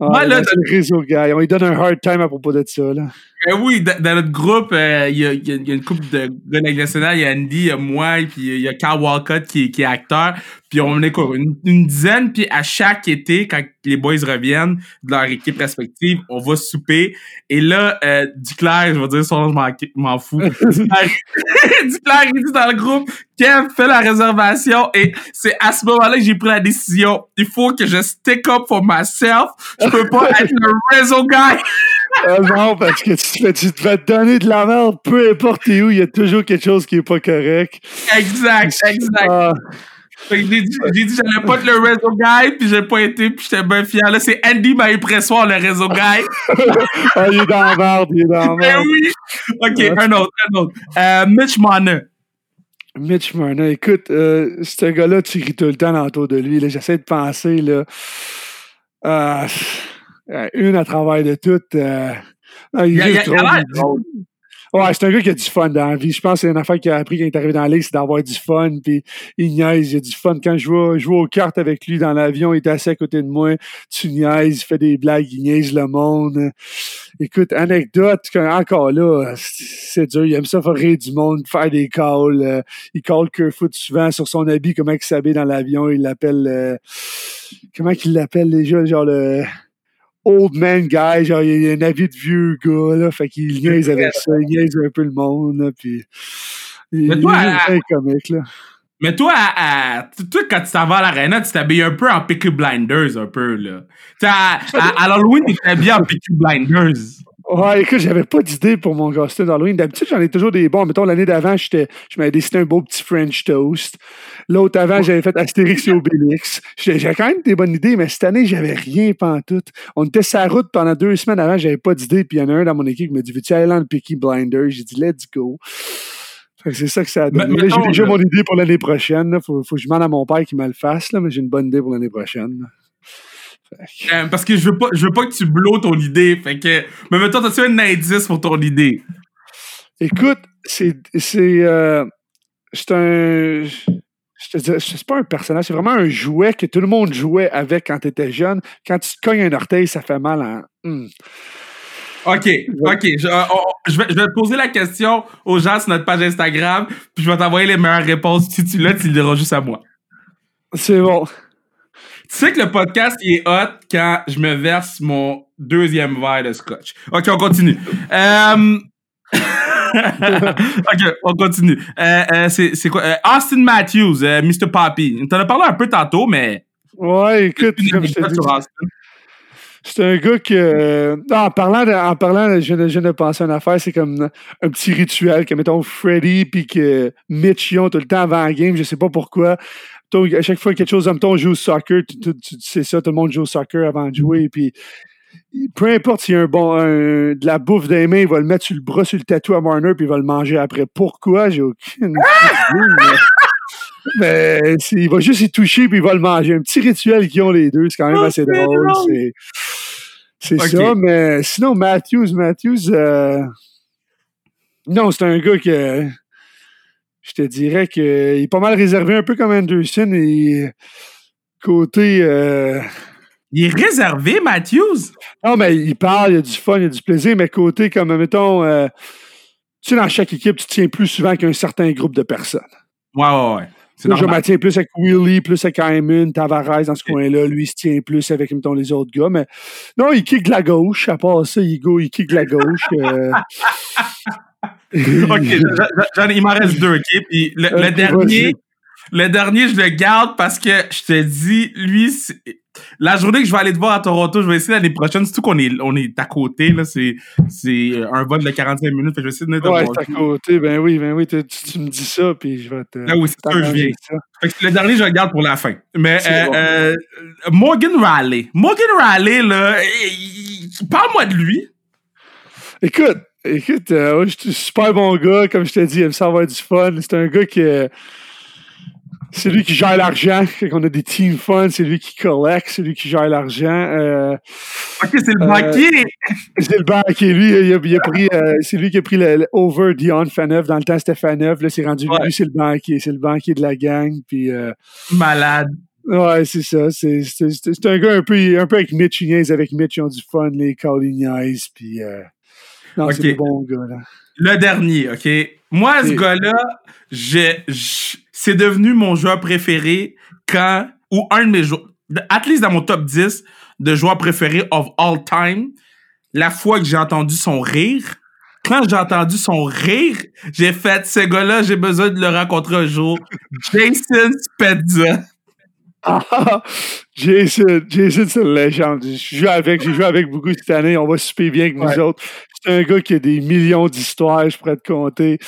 Ouais, Moi, là, le réseau gars. On lui donne un hard time à propos de ça, là. Ben oui, dans, dans notre groupe, euh, il y, a, y y une couple de gars nationale. Il y a Andy, il y a moi, puis il y a Carl Walcott qui est acteur. Puis on est quoi, une, une dizaine. Puis à chaque été, quand les boys reviennent de leur équipe respective, on va souper. Et là, euh, Duclair, je vais dire son nom, je m'en- fous. Duclair, Duclair, il dit dans le groupe, Kev, fais la réservation. Et c'est à ce moment-là que j'ai pris la décision. Il faut que je stick up for myself. Je peux pas être le réseau guy. Ah non, parce que tu, te fais- tu te fais donner de la merde, peu importe où, il y a toujours quelque chose qui est pas correct. Exact, exact. Ah, Fait j'ai dit, j'ai dit j'allais pas être le réseau guy, puis j'ai pas été, puis j'étais bien fier. Là, c'est Andy m'a pressoir, le réseau guy. ah, il est dans la merde, il est dans la Mais merde. oui! OK, un autre, un autre. Euh, Mitch Marner. Mitch Marner, écoute, euh, ce gars-là, tu ris tout le temps autour de lui. là. J'essaie de penser, là. Euh, une à travers de toutes. Euh, il y a- il y a- Ouais, c'est un gars qui a du fun dans la vie. Je pense que c'est une affaire qu'il a appris quand il est arrivé dans la c'est d'avoir du fun. Puis il niaise, il a du fun. Quand je vois, je vois aux cartes avec lui dans l'avion, il est assis à côté de moi. Tu niaises, il fait des blagues, il niaise le monde. Écoute, anecdote, encore là, c'est dur. Il aime ça faire rire du monde, faire des calls. Euh, il call Kerfoot souvent sur son habit, comment il s'habille dans l'avion. Il l'appelle... Euh, comment qu'il l'appelle déjà? Genre le old man guy, genre il y a un avis de vieux gars, là, fait qu'il niaise avec ça, il niaise un peu le monde, là, puis mais toi, à, comique, là. Mais toi, à, toi, quand tu t'en vas à l'arena, tu t'habilles un peu en Peaky Blinders, un peu, là. Tu à, à, Halloween, tu t'habilles en Peaky Blinders. Ouais, écoute, j'avais pas d'idée pour mon costume d'Halloween. D'habitude, j'en ai toujours des bons. Mettons, l'année d'avant, je m'avais dessiné un beau petit French toast. L'autre avant, j'avais fait Astérix et Obélix. J'avais quand même des bonnes idées, mais cette année, j'avais rien tout. On était sur la route pendant deux semaines avant, j'avais pas d'idée. Puis il y en a un dans mon équipe qui m'a dit Veux-tu aller dans le Peaky Blinder J'ai dit Let's go. C'est ça que ça a donné. J'ai déjà mon idée pour l'année prochaine. Faut, faut que je demande à mon père qu'il me le fasse, là, mais j'ai une bonne idée pour l'année prochaine. Euh, parce que je veux pas, je veux pas que tu blows ton idée. Fait que, mais maintenant, t'as-tu un indice pour ton idée? Écoute, c'est, c'est, euh, c'est un, je te dis, c'est pas un personnage, c'est vraiment un jouet que tout le monde jouait avec quand tu étais jeune. Quand tu te cognes un orteil, ça fait mal. Hein? OK, OK. Euh, je, vais, je, vais, poser la question aux gens sur notre page Instagram, puis je vais t'envoyer les meilleures réponses. Si tu l'as, tu le diras juste à moi. C'est bon. Tu sais que le podcast il est hot quand je me verse mon deuxième verre de scotch. OK, on continue. euh... ok, on continue. Euh, euh, c'est quoi? Euh, Austin Matthews, Mr. Poppy. On t'en a parlé un peu tantôt, mais. Ouais, écoute, comme je te dis. C'est un gars que. en parlant, de, en parlant je, viens de penser à une affaire, c'est comme un petit rituel que, mettons, Freddy puis que Mitch ont tout le temps avant la game, je sais pas pourquoi. À chaque fois quelque chose, mettons, on joue au soccer, tu, sais ça, tout le monde joue au soccer avant de jouer, puis peu importe s'il y a un bon, de la bouffe des mains, il va le mettre sur le bras, sur le tatou à Marner, puis il va le manger après. Pourquoi? J'ai aucune idée. mais, il va juste y toucher, puis il va le manger. Un petit rituel qu'ils ont les deux, c'est quand même assez drôle. C'est ça, mais sinon, Matthews, Matthews, euh, non, c'est un gars que je te dirais qu'il est pas mal réservé, un peu comme Anderson, et côté. Euh, il est réservé, Matthews? Non, mais il parle, il y a du fun, il y a du plaisir, mais côté comme, mettons, euh, tu sais, dans chaque équipe, tu tiens plus souvent qu'un certain groupe de personnes. Ouais, ouais, ouais. Moi, je me tiens plus avec Willie, plus avec Ayman, Tavares dans ce coin-là. Lui, il se tient plus avec, mettons, les autres gars. Mais non, il kick de la gauche. À part ça, il, go, il kick de la gauche. Euh. OK, il m'en reste deux, OK? Puis le, le dernier, le dernier, je le garde parce que je te dis, lui, la journée que je vais aller te voir à Toronto, je vais essayer l'année prochaine, surtout qu'on est, on est à côté, là, c'est, c'est un vol de 45 minutes, je vais essayer de venir Ouais, c'est à côté, ben oui, ben oui, tu, me dis ça, puis je vais te. Ah oui, c'est sûr, je viens. le dernier, je le garde pour la fin. Mais euh, euh, Morgan Riley. Morgan Riley, là, parle-moi de lui. Écoute, écoute, euh, je suis super bon gars, comme je t'ai dit, il aime ça avoir du fun. C'est un gars qui c'est lui qui gère l'argent. On a des team funds, c'est lui qui collecte, c'est lui qui gère l'argent. Euh, ok, c'est le banquier! Euh, c'est le banquier. Lui, il a, pris, euh, c'est lui qui a pris le, over Dion Faneuf. Dans le temps, c'était Faneuf. Là, c'est rendu lui, c'est le banquier. C'est le banquier de la gang. Puis, Malade. Ouais, c'est ça. C'est, c'est, un gars un peu, un peu avec Mitch. Ils avec Mitch. Ils ont du fun, les Calling Eyes. Puis, non, c'est le bon gars, là. Le dernier, OK? Moi, ce gars-là, c'est devenu mon joueur préféré quand, ou un de mes joueurs, at least dans mon top 10 de joueurs préférés of all time, la fois que j'ai entendu son rire, quand j'ai entendu son rire, j'ai fait, ce gars-là, j'ai besoin de le rencontrer un jour. Jason Spezza. Ah, Jason, Jason, c'est une légende. J'ai joué avec, j'ai joué avec beaucoup cette année. On va super bien avec nous autres. C'est un gars qui a des millions d'histoires, je pourrais te compter.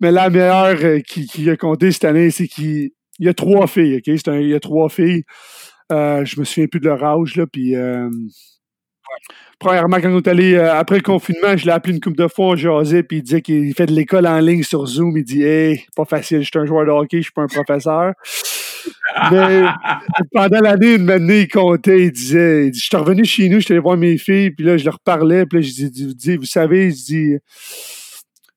Mais la meilleure euh, qui, a compté cette année, c'est qu'il y a trois filles, OK? il y a trois filles. Euh, je me souviens plus de leur âge, là, puis... Euh, premièrement, quand on est allé après le confinement, je l'ai appelé une coupe de fois, on jasait, puis il disait qu'il fait de l'école en ligne sur Zoom. Il dit Hey, pas facile, je suis un joueur de hockey, je suis pas un professeur. Mais pendant l'année, une année, il comptait, il disait, je suis revenu chez nous, je suis allé voir mes filles, puis là, je leur parlais, puis là, je dis, vous savez, je dis,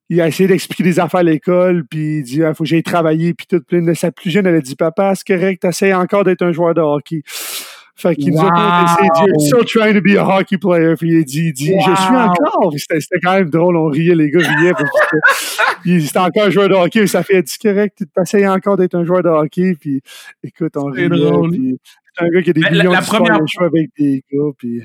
il a essayé d'expliquer des affaires à l'école, puis il dit, il faut que j'aille travailler, puis tout. Puis de sa plus jeune, elle a dit, papa, c'est correct, t'essayes encore d'être un joueur de hockey. Fait qu'il nous a dit, still trying to be a hockey player. Puis il dit, il dit je suis encore. C'était quand même drôle, on riait, les gars riaient. C'était encore un joueur de hockey, ça fait, dit correct, t'essayes encore d'être un joueur de hockey. Puis écoute, on riait. C'est un gars qui a des millions la, la de première... avec des gars. Puis...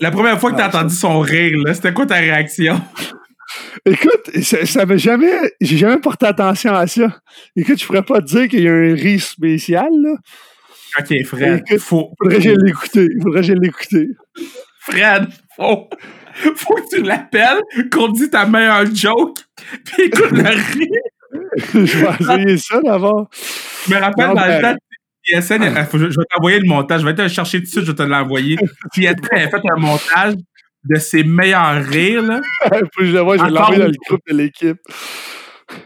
La première fois que ah, entendu son rire, c'était quoi ta réaction? Écoute, ça, m'a jamais. J'ai jamais porté attention à ça. Écoute, je pourrais pas te dire qu'il y a un rire spécial, là. Ok, Fred. Écoute, faut... Faudrait que je l'écouter. Faudrait que je l'écouter. Fred, faut. Faut que tu l'appelles, qu'on te dise ta meilleure joke, puis écoute le rire. je vais essayer ça d'abord. Je me rappelle dans le temps PSN, je vais t'envoyer le montage. Je vais te le chercher tout de suite, je vais te l'envoyer. PSN a fait un montage de ses meilleurs rires. Là. Faut que je le vois, je vais l'envoyer dans le groupe de l'équipe.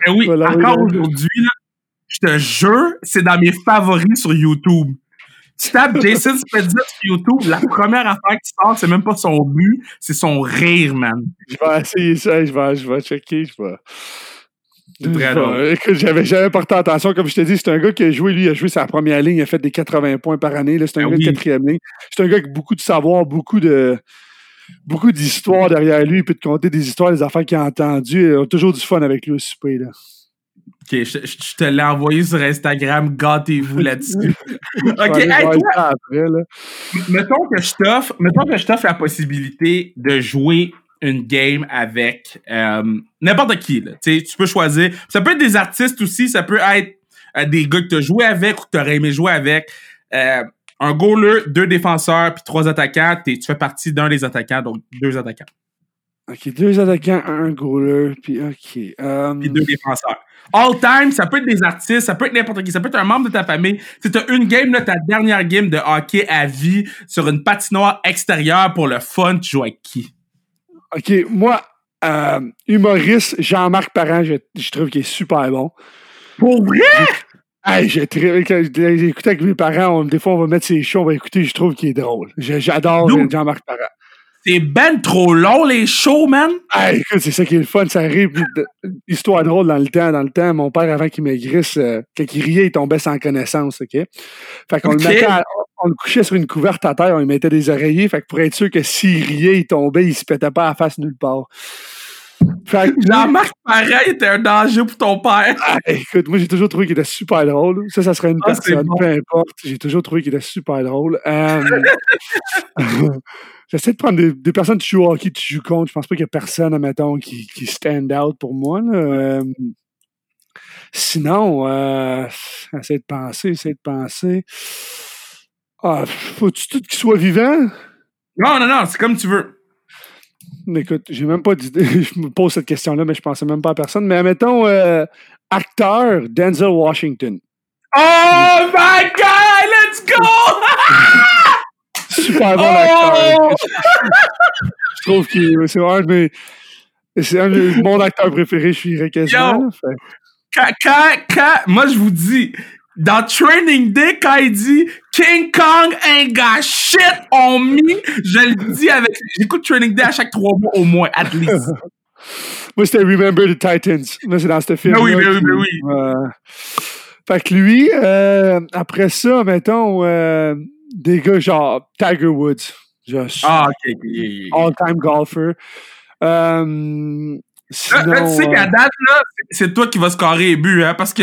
Ben oui, encore aujourd'hui, je te jure, c'est dans mes favoris sur YouTube. Tu tapes Jason Spezza sur YouTube, la première affaire qui sort, c'est même pas son but, c'est son rire, man. Je vais essayer ça, je vais, je vais checker, je vais. Écoute, j'avais jamais porté attention. Comme je t'ai dit, c'est un gars qui a joué, lui, il a joué sa première ligne, il a fait des 80 points par année. C'est un ah gars de quatrième ligne. C'est un gars avec beaucoup de savoir, beaucoup de beaucoup d'histoires derrière lui. Il peut te conter des histoires, des affaires qu'il a entendues. Il a toujours du fun avec lui au souper. Là. Ok, je, te l'ai envoyé sur Instagram, gâtez-vous là-dessus. ok, hey, toi, mettons que je t'offre, mettons que je t'offre la possibilité de jouer une game avec euh, n'importe qui. Là. tu peux choisir. Ça peut être des artistes aussi, ça peut être euh, des gars que tu as joué avec ou que tu aurais aimé jouer avec. Euh, un goaler, deux défenseurs, puis trois attaquants. tu fais partie d'un des attaquants, donc deux attaquants. OK, deux attaquants, un goaler, puis OK. Um... Puis deux défenseurs. All time, ça peut être des artistes, ça peut être n'importe qui, ça peut être un membre de ta famille. Tu une game, là, ta dernière game de hockey à vie sur une patinoire extérieure pour le fun, tu joues avec qui? OK, moi, euh, humoriste, Jean-Marc Parent, je, je trouve qu'il est super bon. Pour vrai? Hey, j'ai écouté avec mes parents, des fois on va mettre ses shows, on va écouter, je trouve qu'il est drôle. J'adore Jean-Marc Parent. C'est ben trop long, les shows, man! Hey, écoute, c'est ça qui est le fun, ça arrive. Histoire drôle dans le temps. Dans le temps, mon père, avant qu'il maigrisse, euh, quand il riait, il tombait sans connaissance, OK? Fait qu'on le mettait, on le couchait sur une couverte à terre, on lui mettait des oreillers, fait que pour être sûr que s'il riait, il tombait, il se pétait pas à la face nulle part. Jean-Marc Pareil était un danger pour ton père. Ah, écoute, moi, j'ai toujours trouvé qu'il était super drôle. Ça, ça serait une ah, personne, peu importe. J'ai toujours trouvé qu'il était super drôle. Euh, j'essaie de prendre des, personnes qui jouent au hockey, tu joues contre. Je pense pas qu'il y a personne, admettons, qui, qui stand out pour moi. Euh, sinon, euh, essaie de penser, essaie de penser. Ah, faut-tu tout qu'il soit vivant? Non, non, non, c'est comme tu veux. Écoute, j'ai même pas d'idée. je me pose cette question-là, mais je pensais même pas à personne. Mais mettons, euh, acteur Denzel Washington. Oh my God, let's go! Super bon acteur. Oh! je trouve que c'est un de mes. C'est un de mon acteurs préférés, je suis quasiment. Quand, quand, quand, moi, je vous dis, dans Training Day, quand il dit King Kong ain't got shit on me, je le dis avec. J'écoute Training Day à chaque trois mois au moins, at least. Moi, c'était Remember the Titans. Moi, c'est dans ce film. Ben oui, ben oui, ben oui. Euh, fait que lui, euh, après ça, mettons, euh, des gars genre Tiger Woods. Just ah, ok. All-time golfer. Euh, Sinon, là, tu sais qu'à date, là, c'est toi qui vas scorer les buts, hein, parce que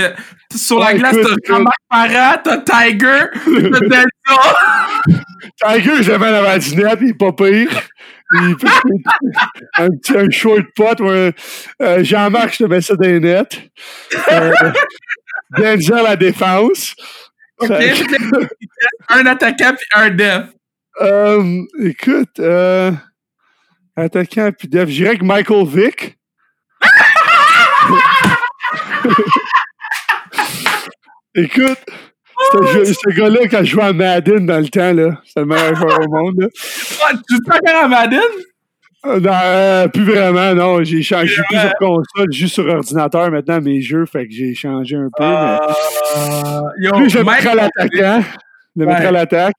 sur la glace, t'as Jean-Marc Parent, t'as Tiger, t'as Delta. Tiger, j'avais la matinette, il est pas pire. Il, un petit un short pot. Euh, Jean-Marc, je te mets ça dans les nets. Euh, Denzel à la défense. OK, un attaquant puis un def. Euh, écoute, euh, attaquant puis def, je dirais que Michael Vick. Écoute, ce gars-là, quand je jouais à Madden dans le temps, là, c'était le meilleur joueur au monde. Là. tu joues encore à Madden? Euh, non, euh, plus vraiment, non. J'ai changé. Je plus sur console, juste sur ordinateur maintenant mes jeux, fait que j'ai changé un peu. mais... Euh, yo, plus je le mettrai à l'attaquant. Le mettre à l'attaque.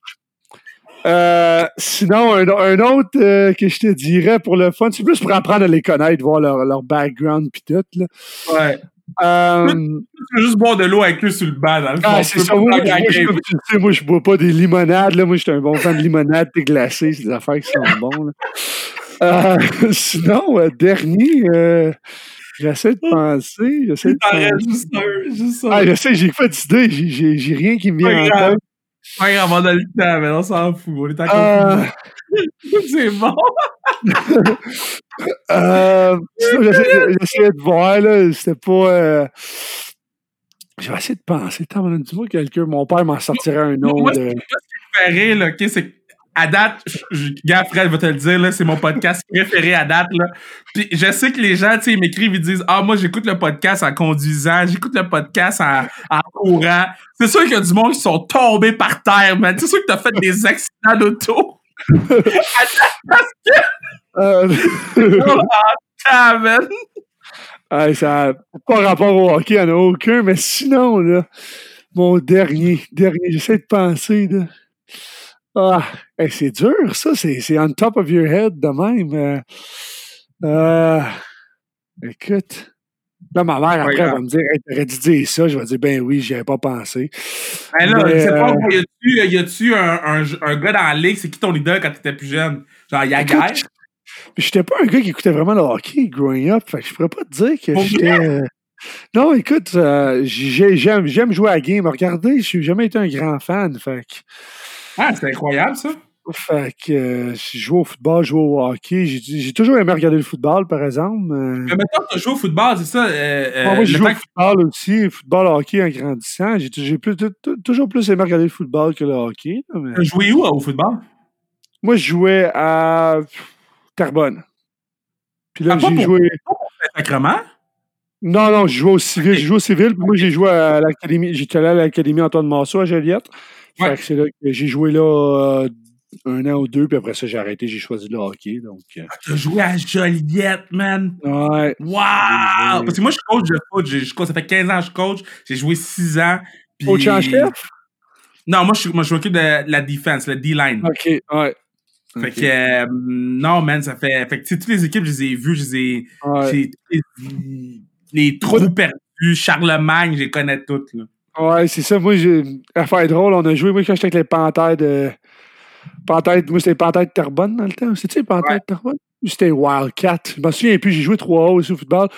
Euh, sinon, un, un autre euh, que je te dirais pour le fun, c'est plus pour apprendre à les connaître, voir leur, leur background pis tout. Là. Ouais. Euh, Tu juste boire de l'eau avec eux sur le banc, dans le ah, c'est ça. Moi, moi, je, sais, moi, je bois pas des limonades. Là. Moi, je suis un bon fan de limonade et glacé. C'est des affaires qui sont bonnes. Euh, sinon, euh, dernier, euh, j'essaie de penser. J'essaie de penser. juste un, juste un. Ah, je sais, j'ai pas d'idée. J'ai- J'ai rien qui me vient Pas en grave. tête. Ouais, avant de le temps, mais on s'en fout. On est en Euh. C'est bon. Euh, J'essayais de voir, là, c'était pas... Je vais essayer de penser. Attends, dis-moi quelqu'un. Mon père m'en sortirait un Moi, autre. ce euh. qui me rire, là, ok, c'est que, à date, gars, Fred va te le dire, là, c'est mon podcast préféré à date, là. Puis je sais que les gens, tu sais, ils m'écrivent, ils disent, ah, moi, j'écoute le podcast en conduisant, j'écoute le podcast en, en courant. C'est sûr qu'il y a du monde qui sont tombés par terre, man. C'est sûr que t'as fait des accidents d'auto. Euh, Ah, man. ouais, ça n'a pas rapport au hockey, il n'y en a aucun. Mais sinon, là, mon dernier, dernier, j'essaie de penser. Là. Ah, hey, c'est dur, ça. C'est on top of your head de même. Euh, euh, écoute. Là, ma mère, après, elle va me dire, hey, t'aurais dû dire ça. Je vais dire, ben oui, j'y avais pas pensé. Ben là, Mais, je sais pas, euh, y a-tu, un, un, un gars dans la ligue, c'est qui ton idole quand t'étais plus jeune? Genre, Yaguer? Écoute, Puis j'étais pas un gars qui écoutait vraiment le hockey growing up. Fait que je pourrais pas te dire que j'étais. Non, écoute, euh, j'ai- j'aime jouer à la game. Regardez, je suis jamais été un grand fan. Fait que, Ah, c'est incroyable, ça. fait que euh, je joue au football, je joue au hockey. J'ai j'ai toujours aimé regarder le football, par exemple. euh. Mais maintenant, t'as joué au football, c'est ça? Euh, euh, Moi, je le joue au football aussi, football, hockey en grandissant. J'ai j'ai plus- toujours plus aimé regarder le football que le hockey. mais- T'as joué où, au football? Moi, je jouais à Terrebonne. Puis là, Ah, j'ai joué. Sacrement? Non, non, je jouais au civil. J'ai joué au civil. Puis moi, j'ai joué à l'académie. J'étais allé à l'académie Antoine Marceau à Joliette. Ouais. C'est là que j'ai joué là euh, un an ou deux. Puis après ça, j'ai arrêté. J'ai choisi le hockey. Donc, euh, T'as joué à Joliette, man. ouais. Wow! Parce que moi, je suis coach de foot. Je coach- ça fait 15 ans que je coach. J'ai joué 6 ans. puis- Coach en chef? Non, moi, je, suis- moi, je m'occupe de la defense, le D-line. OK, ouais. Fait que, euh, non, man, ça fait. Fait que, tu sais, toutes les équipes, je les ai vues, je les ai. Ouais. les, les trous perdus, Charlemagne, je les connais toutes, là. Ouais, c'est ça. Moi, j'ai. Affaire drôle, on a joué, moi, quand j'étais avec les Panthères de. Panthères, moi, c'était les Panthères de Terrebonne dans le temps. C'était les Panthères Ouais. de Terrebonne? C'était Wildcat? Je m'en souviens plus. J'ai joué 3 aussi au football.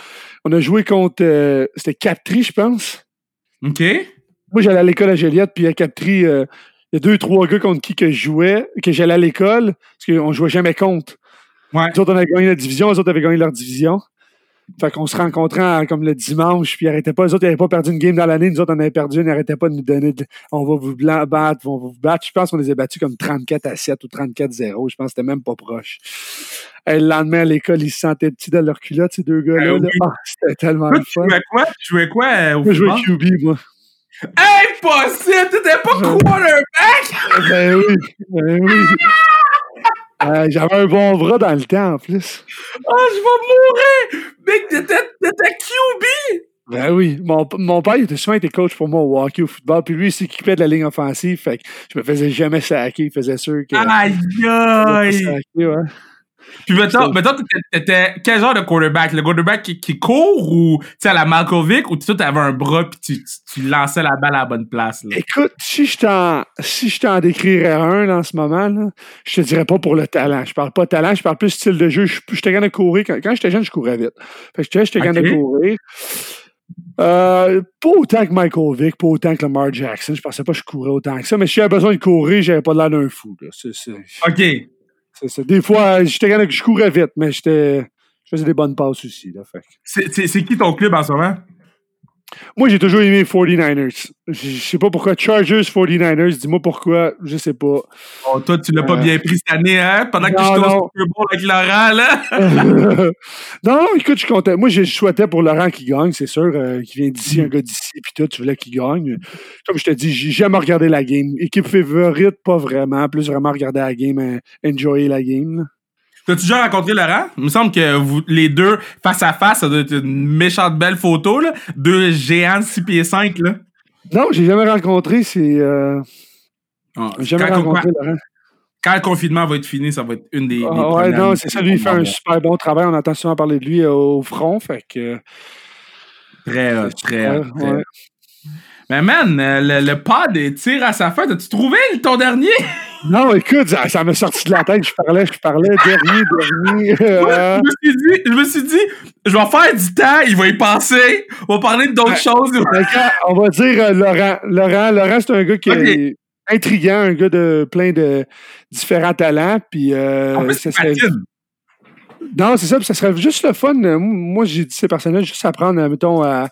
On a joué contre. euh, c'était Captree, je pense. OK? Moi, j'allais à l'école à Joliette, puis à Captree, euh, il y a deux, trois gars contre qui que je jouais, que j'allais à l'école, parce qu'on jouait jamais contre. Ouais. Nous autres, on avait gagné la division, les autres avaient gagné leur division. Fait qu'on se rencontrait en- comme le dimanche, puis ils arrêtaient pas. Les autres, ils n'avaient pas perdu une game dans l'année. Nous autres, on avait perdu ils n'arrêtaient pas de nous donner de- on va vous battre, on va vous battre. Je pense qu'on les a battus comme 34 à 7 ou 34-0. Je pense que c'était même pas proche. Et le lendemain, à l'école, ils se sentaient petits dans leur culotte, ces deux gars-là. Là. Ah, c'était tellement Toi, le tu fun. jouais quoi? Tu jouais quoi euh, au Moi, je jouais? QB, moi. Impossible! T'étais pas quarterback! Ben oui, ben oui. Euh, J'avais un bon bras dans le temps, en plus. Oh, je vais mourir! Mec, t'étais QB! Ben oui. Mon, mon père, il était souvent été coach pour moi au hockey, au football. Puis lui, il s'occupait de la ligne offensive. Fait que je me faisais jamais saquer. Il faisait sûr que. Aïe, je Puis mettons, mettons t'étais- quel genre de quarterback? Le quarterback qui, qui court ou, tu sais, à la Malkovic, ou toi, t'avais un bras pis tu, tu, tu lançais la balle à la bonne place, là? Écoute, si je t'en si je t'en décrirais un en ce moment, là, je te dirais pas pour le talent. Je parle pas de talent, je parle plus style de jeu. Je j'étais capable de courir. Quand, quand j'étais jeune, je courais vite. Fait que j'étais j'étais capable de Ok. courir. Euh, pas autant que Michael Vick, pas autant que Lamar Jackson. Je pensais pas que je courais autant que ça, mais si j'avais besoin de courir, j'avais pas l'air d'un fou. là. C'est- c'est- OK. C'est ça. Des fois, j'étais je courais vite, mais j'étais. Je faisais des bonnes passes aussi. C'est qui ton club en ce moment? Moi, j'ai toujours aimé les 49ers. Je je sais pas pourquoi. Chargers, 49ers, dis-moi pourquoi. Je sais pas. Oh, toi, tu l'as pas Euh. bien pris cette année, hein? Pendant que j'étais au non. Super Bowl avec Laurent, là? non, non, écoute, je suis content. Moi, je souhaitais pour Laurent qu'il gagne, c'est sûr. euh, qu'il vient d'ici, Mm. un gars d'ici, puis tout, tu voulais qu'il gagne. Comme je te dis, j'ai jamais regardé la game. Équipe favorite, pas vraiment. Plus vraiment regarder la game, euh, enjoyer la game. T'as-tu déjà rencontré Laurent? Il me semble que vous, les deux, face à face, ça doit être une méchante belle photo, là. Deux géants de 6 pieds 5, là. Non, j'ai jamais rencontré, c'est. Euh, Ah, j'ai jamais quand- rencontré Laurent. quand le confinement va être fini, ça va être une des. des Ah, ouais, non, c'est ça. Lui, il fait un super bon travail. On entend souvent parler de lui euh, au front. Fait que. Très, très, très ouais. Mais man, euh, le, le pod est- tire à sa fin. As-tu trouvé ton dernier? Non, écoute, ça, ça m'a sorti de la tête. Je parlais, je parlais, dernier, dernier. euh, Je me suis dit, je me suis dit, je vais faire du temps, il va y penser, on va parler d'autres Ouais. choses. Que, on va dire euh, Laurent. Laurent, Laurent c'est un gars qui est intriguant, un gars de plein de différents talents. Puis, euh, En ça serait- non, c'est ça. puis ça serait juste le fun. euh, Moi, j'ai dit ces personnages, juste apprendre, euh, mettons, à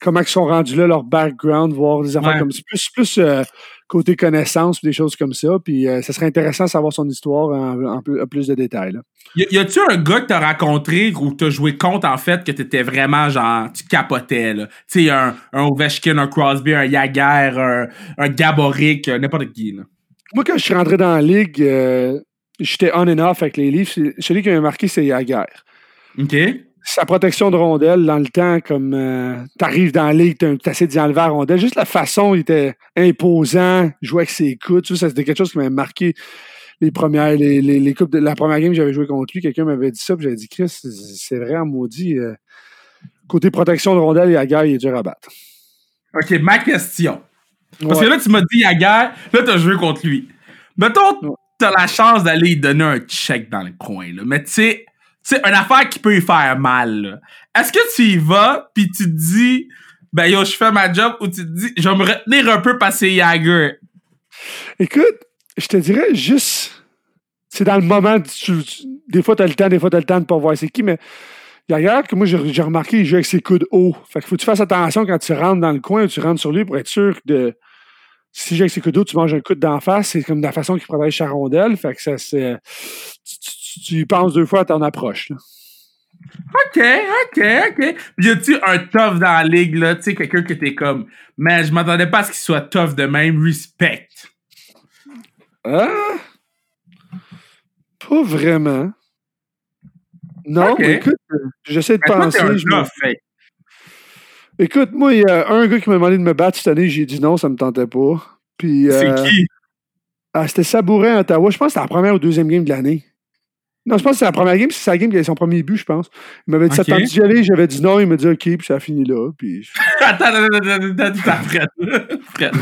comment ils sont rendus là, leur background, voir des affaires Ouais. comme ça. Plus, plus euh, côté connaissance, des choses comme ça. Puis, euh, ça serait intéressant de savoir son histoire en, en plus, en plus de détails. là. Y, a-tu un gars que t'as rencontré ou t'as joué contre, en fait, que t'étais vraiment genre, tu capotais, là? Tu sais, un, un Ovechkin, un Crosby, un Jagger, un, un Gaborik, euh, n'importe qui, là. Moi, quand je suis rentré dans la ligue, euh, j'étais on and off avec les livres. Celui qui m'a marqué, c'est Yaguerre. OK? Sa protection de rondelle dans le temps, comme euh, t'arrives dans la ligue, t'as assez d'y enlever la rondelle. Juste la façon, il était imposant, jouait avec ses coudes, tout ça, c'était quelque chose qui m'avait marqué les premières, les, les, les coupes de la première game que j'avais joué contre lui. Quelqu'un m'avait dit ça, puis j'avais dit, Chris, c'est- vrai, en maudit. euh, côté protection de rondelle, il a guerre, il est dur à battre. OK, ma question. Parce Ouais. que là, tu m'as dit Jagger, là, t'as joué contre lui. Mettons, Ouais. t'as la chance d'aller lui donner un check dans le coin, là. Mais tu sais, c'est une affaire qui peut lui faire mal. Est-ce que tu y vas, puis tu te dis, ben yo, je fais ma job, ou tu te dis, je vais me retenir un peu parce que c'est Jagger? Écoute, je te dirais juste, c'est dans le moment, tu- des fois t'as le temps, des fois t'as le temps de pas voir c'est qui, mais Yaguerre, que moi j'ai j'ai remarqué, il joue avec ses coudes hauts. Fait qu'il faut que tu fasses attention quand tu rentres dans le coin tu rentres sur lui pour être sûr de. Si joue avec ses coudes hauts, tu manges un coup d'en face, c'est comme de la façon qu'il protège sa rondelle. Fait que ça, c'est. Tu- tu y penses deux fois à ton approche. là. OK, OK, OK. Y a-tu un tough dans la ligue, là? Tu sais, quelqu'un que t'es comme, mais je m'attendais pas à ce qu'il soit tough de même, respect. Ah? Pas vraiment. Non, écoute, euh, j'essaie de Mais penser. un je me-. Écoute, moi, il y a un gars qui m'a demandé de me battre cette année, j'ai dit non, ça me tentait pas. Puis, euh, C'est qui? ah, c'était Sabourin à Ottawa. Je pense que c'était la première ou deuxième game de l'année. Non, je pense que c'est la première game, c'est sa game qui a son premier but, je pense. Il m'avait dit ça tente d'y aller, j'avais dit non, il m'a dit ok, puis ça a fini là. Puis... Attends, attends, attends, attends, attends, attends, Fred. Fred.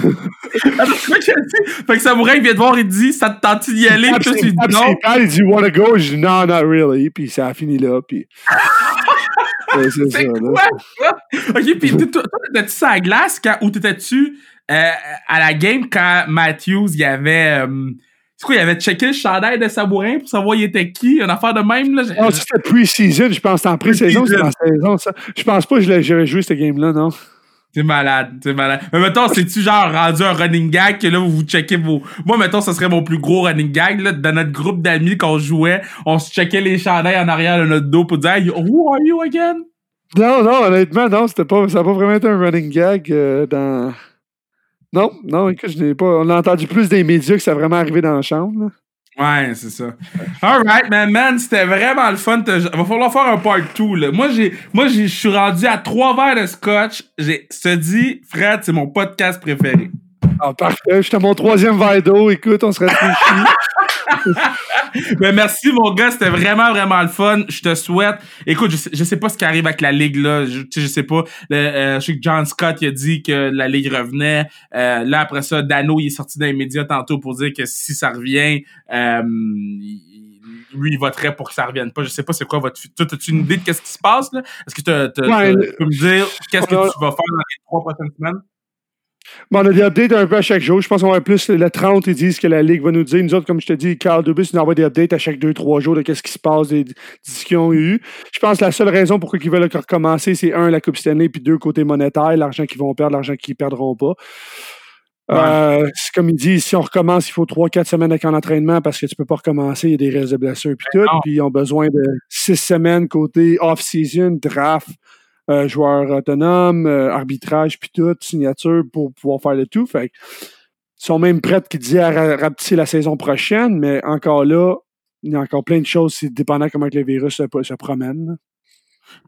Attends, c'est que dit? Fait que Samouraï vient te voir, il dit, ça te tente d'y aller, puis toi, puis tu dis non. il dit wanna go, je dis non, not really, puis ça a fini là. Puis... Ouais, c'est ça, là. Ok, pis toi, t'étais-tu sur la glace quand, ou t'étais-tu euh, à la game quand Matthews, il avait. euh, quoi, il avait checké le chandail de Sabourin pour savoir il était qui, une affaire de même, là? Non, ça, c'était pre-season, je pense. C'était en pré-saison, c'était en saison, ça. Je pense pas que j'aurais joué cette game-là, non. C'est malade, c'est malade. Mais mettons, c'est-tu genre rendu un running gag que là, vous vous checkez vos. Moi, mettons, ce serait mon plus gros running gag, là. Dans notre groupe d'amis, qu'on jouait, on se checkait les chandails en arrière de notre dos pour dire, hey, who are you again? Non, non, honnêtement, non, c'était pas, ça n'a pas vraiment été un running gag euh, dans. Non, non, écoute, je n'ai pas. On a entendu plus des médias que ça a vraiment arrivé dans la chambre. là. Ouais, c'est ça. Alright, man, man, c'était vraiment le fun. Il va falloir faire un part 2, là. Moi, j'ai, moi, je suis rendu à trois verres de scotch. J'ai, je te dis, Fred, c'est mon podcast préféré. Ah, parfait. J'étais à mon troisième verre d'eau. Écoute, on se réfléchit. Mais merci, mon gars. C'était vraiment, vraiment le fun. Je te souhaite. Écoute, je sais, je sais pas ce qui arrive avec la Ligue, là. Je, je sais pas. Le, euh, je sais que John Scott, il a dit que la Ligue revenait. Euh, là, après ça, Dano, il est sorti dans les médias tantôt pour dire que si ça revient, euh, lui, il voterait pour que ça revienne pas. Je sais pas c'est quoi votre... Toi, as-tu une idée de qu'est-ce qui se passe, là? Est-ce que Ouais, tu peux me dire qu'est-ce que tu vas faire dans les trois prochaines semaines? Bon, on a des updates un peu à chaque jour. Je pense qu'on va plus le 30, ils disent que la Ligue va nous dire. Nous autres, comme je te dis, Carl Dubus nous envoie des updates à chaque 2-3 jours de qu'est-ce qui se passe, des discussions qu'ils ont eues. Je pense que la seule raison pour qu'ils veulent recommencer, c'est un, la Coupe Stanley, puis deux, côté monétaire, l'argent qu'ils vont perdre, l'argent qu'ils perdront pas. Euh, comme ils disent, si on recommence, il faut 3-4 semaines avec un entraînement parce que tu peux pas recommencer, il y a des risques de blessures puis tout. Puis ils ont besoin de 6 semaines côté off-season, draft, euh, joueurs autonomes, euh, arbitrage puis tout, signature pour pouvoir faire le tout. Fait ils sont même prêts qui disaient à ra- rapetisser la saison prochaine, mais encore là, il y a encore plein de choses, c'est dépendant comment que le virus se, se promène.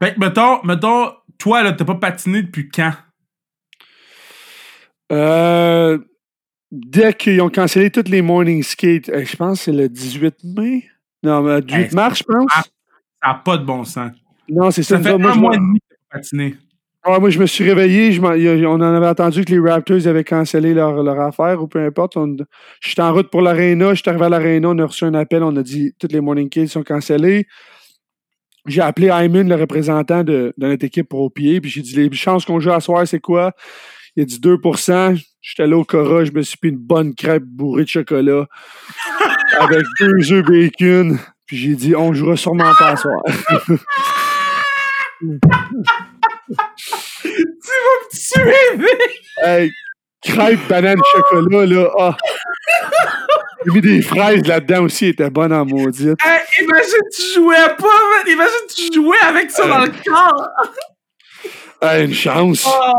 Fait que, mettons, mettons, toi, là, t'as pas patiné depuis quand? Euh, dès qu'ils ont cancellé toutes les morning skates, euh, je pense que c'est le 18 mai? Non, mais 18 Hey, mars, je pense. Ça n'a pas de bon sens. Non, c'est ça. Ça fait moi, un mois et demi patiné. Ouais, moi, je me suis réveillé. je on en avait entendu que les Raptors avaient cancellé leur, leur affaire ou peu importe. J'étais en route pour l'Arena. J'étais arrivé à l'Arena. On a reçu un appel. On a dit toutes les morning skates sont cancellées. J'ai appelé Hyman, le représentant de, de notre équipe pour au pied. Puis j'ai dit les chances qu'on joue à soir, c'est quoi? Il a dit 2% J'étais là au Cora, je me suis pris une bonne crêpe bourrée de chocolat avec deux œufs bacon. Puis j'ai dit, on jouera sûrement pas à soir. Tu vas me tuer, mec! hey, crêpe, banane, chocolat, là. Ah. J'ai mis des fraises là-dedans aussi, elle était bonne en maudite. Hey, imagine tu jouais pas, man! Imagine tu jouais avec ça dans le corps! Hey, une chance. Oh,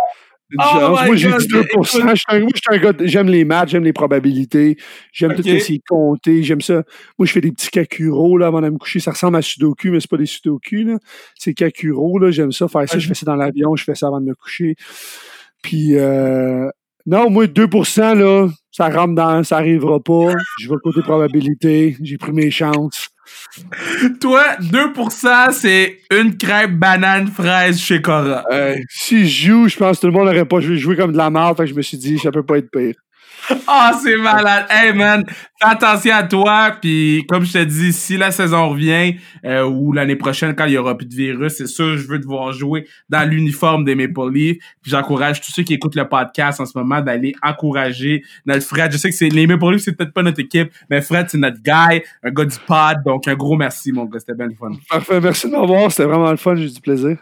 Une Oh chance. Moi, j'ai dit 2 écoute. Je suis un, moi, je suis un gars, de- j'aime les maths, j'aime les probabilités, j'aime tout essayer de compter, j'aime ça. Moi, je fais des petits kakuro, là, avant de me coucher. Ça ressemble à Sudoku, mais c'est pas des Sudoku, là. C'est kakuro, là. J'aime ça, faire ça. Je fais ça dans l'avion, je fais ça avant de me coucher. Puis, euh, non, moi, 2 là, ça rentre dans, ça arrivera pas. Je vais côté probabilité. J'ai pris mes chances. Toi, 2%, c'est une crêpe banane fraise chez Cora. Euh, si je joue, je pense que tout le monde n'aurait pas joué, comme de la merde. Fait je me suis dit, ça peut pas être pire. Ah, c'est malade. Hey, man, fais attention à toi. Puis, comme je te dis, si la saison revient euh, ou l'année prochaine, quand il y aura plus de virus, c'est sûr, je veux te voir jouer dans l'uniforme des Maple Leafs. Puis, j'encourage tous ceux qui écoutent le podcast en ce moment d'aller encourager notre Fred. Je sais que c'est les Maple Leafs, c'est peut-être pas notre équipe, mais Fred, c'est notre guy, un gars du pod. Donc, un gros merci, mon gars. C'était bien le fun. Parfait, merci de m'avoir. C'était vraiment le fun. J'ai eu du plaisir.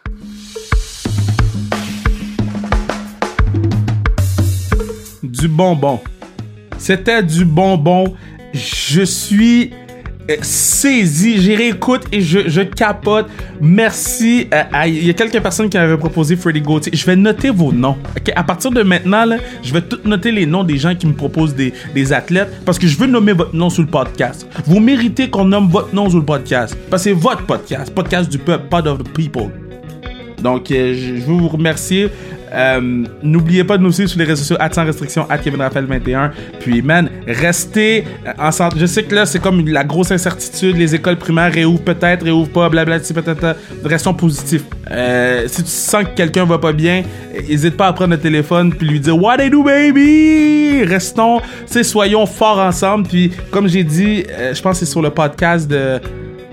du bonbon. C'était du bonbon. Je suis euh, saisi. J'y réécoute et je, capote. Merci. euh, Il y a quelques personnes qui avaient proposé Freddy Gauthier. Je vais noter vos noms. ok? À partir de maintenant, je vais tout noter les noms des gens qui me proposent des, athlètes parce que je veux nommer votre nom sur le podcast. Vous méritez qu'on nomme votre nom sur le podcast parce que c'est votre podcast. Podcast du peuple, pod of the people. Donc, euh, je veux vous remercier. Euh, N'oubliez pas de nous suivre sur les réseaux sociaux, sans restriction, at Kevin Raphaël 21. Puis, man, restez euh, en santé. Je sais que là, c'est comme la grosse incertitude. Les écoles primaires réouvrent peut-être, réouvrent pas, blablabla. Restons positifs. Euh, si tu sens que quelqu'un va pas bien, n'hésite pas à prendre le téléphone puis lui dire What they do, baby? Restons, sais, soyons forts ensemble. Puis, comme j'ai dit, je pense que c'est sur le podcast de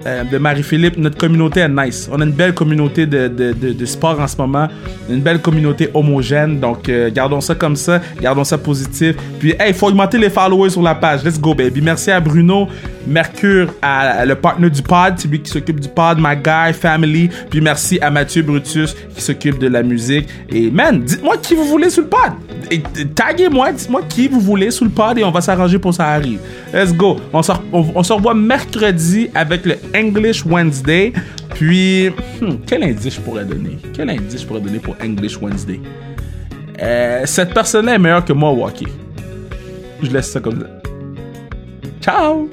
euh, de Marie-Philippe, notre communauté est nice. On a une belle communauté de, de, de, sport en ce moment, une belle communauté homogène. Donc, euh, gardons ça comme ça, gardons ça positif. Puis, hey, il faut augmenter les followers sur la page. Let's go, baby. Merci à Bruno Mercure, à, le partenaire du pod, c'est lui qui s'occupe du pod, My Guy, Family. Puis, merci à Mathieu Brutus qui s'occupe de la musique. Et, man, dites-moi qui vous voulez sur le pod. Taguez-moi, dites-moi qui vous voulez sur le pod et on va s'arranger pour ça arrive. Let's go. On se revoit mercredi avec le English Wednesday. Puis, hmm, quel indice je pourrais donner? Quel indice je pourrais donner pour English Wednesday? Euh, cette personne-là est meilleure que moi au. Je laisse ça comme ça. Ciao!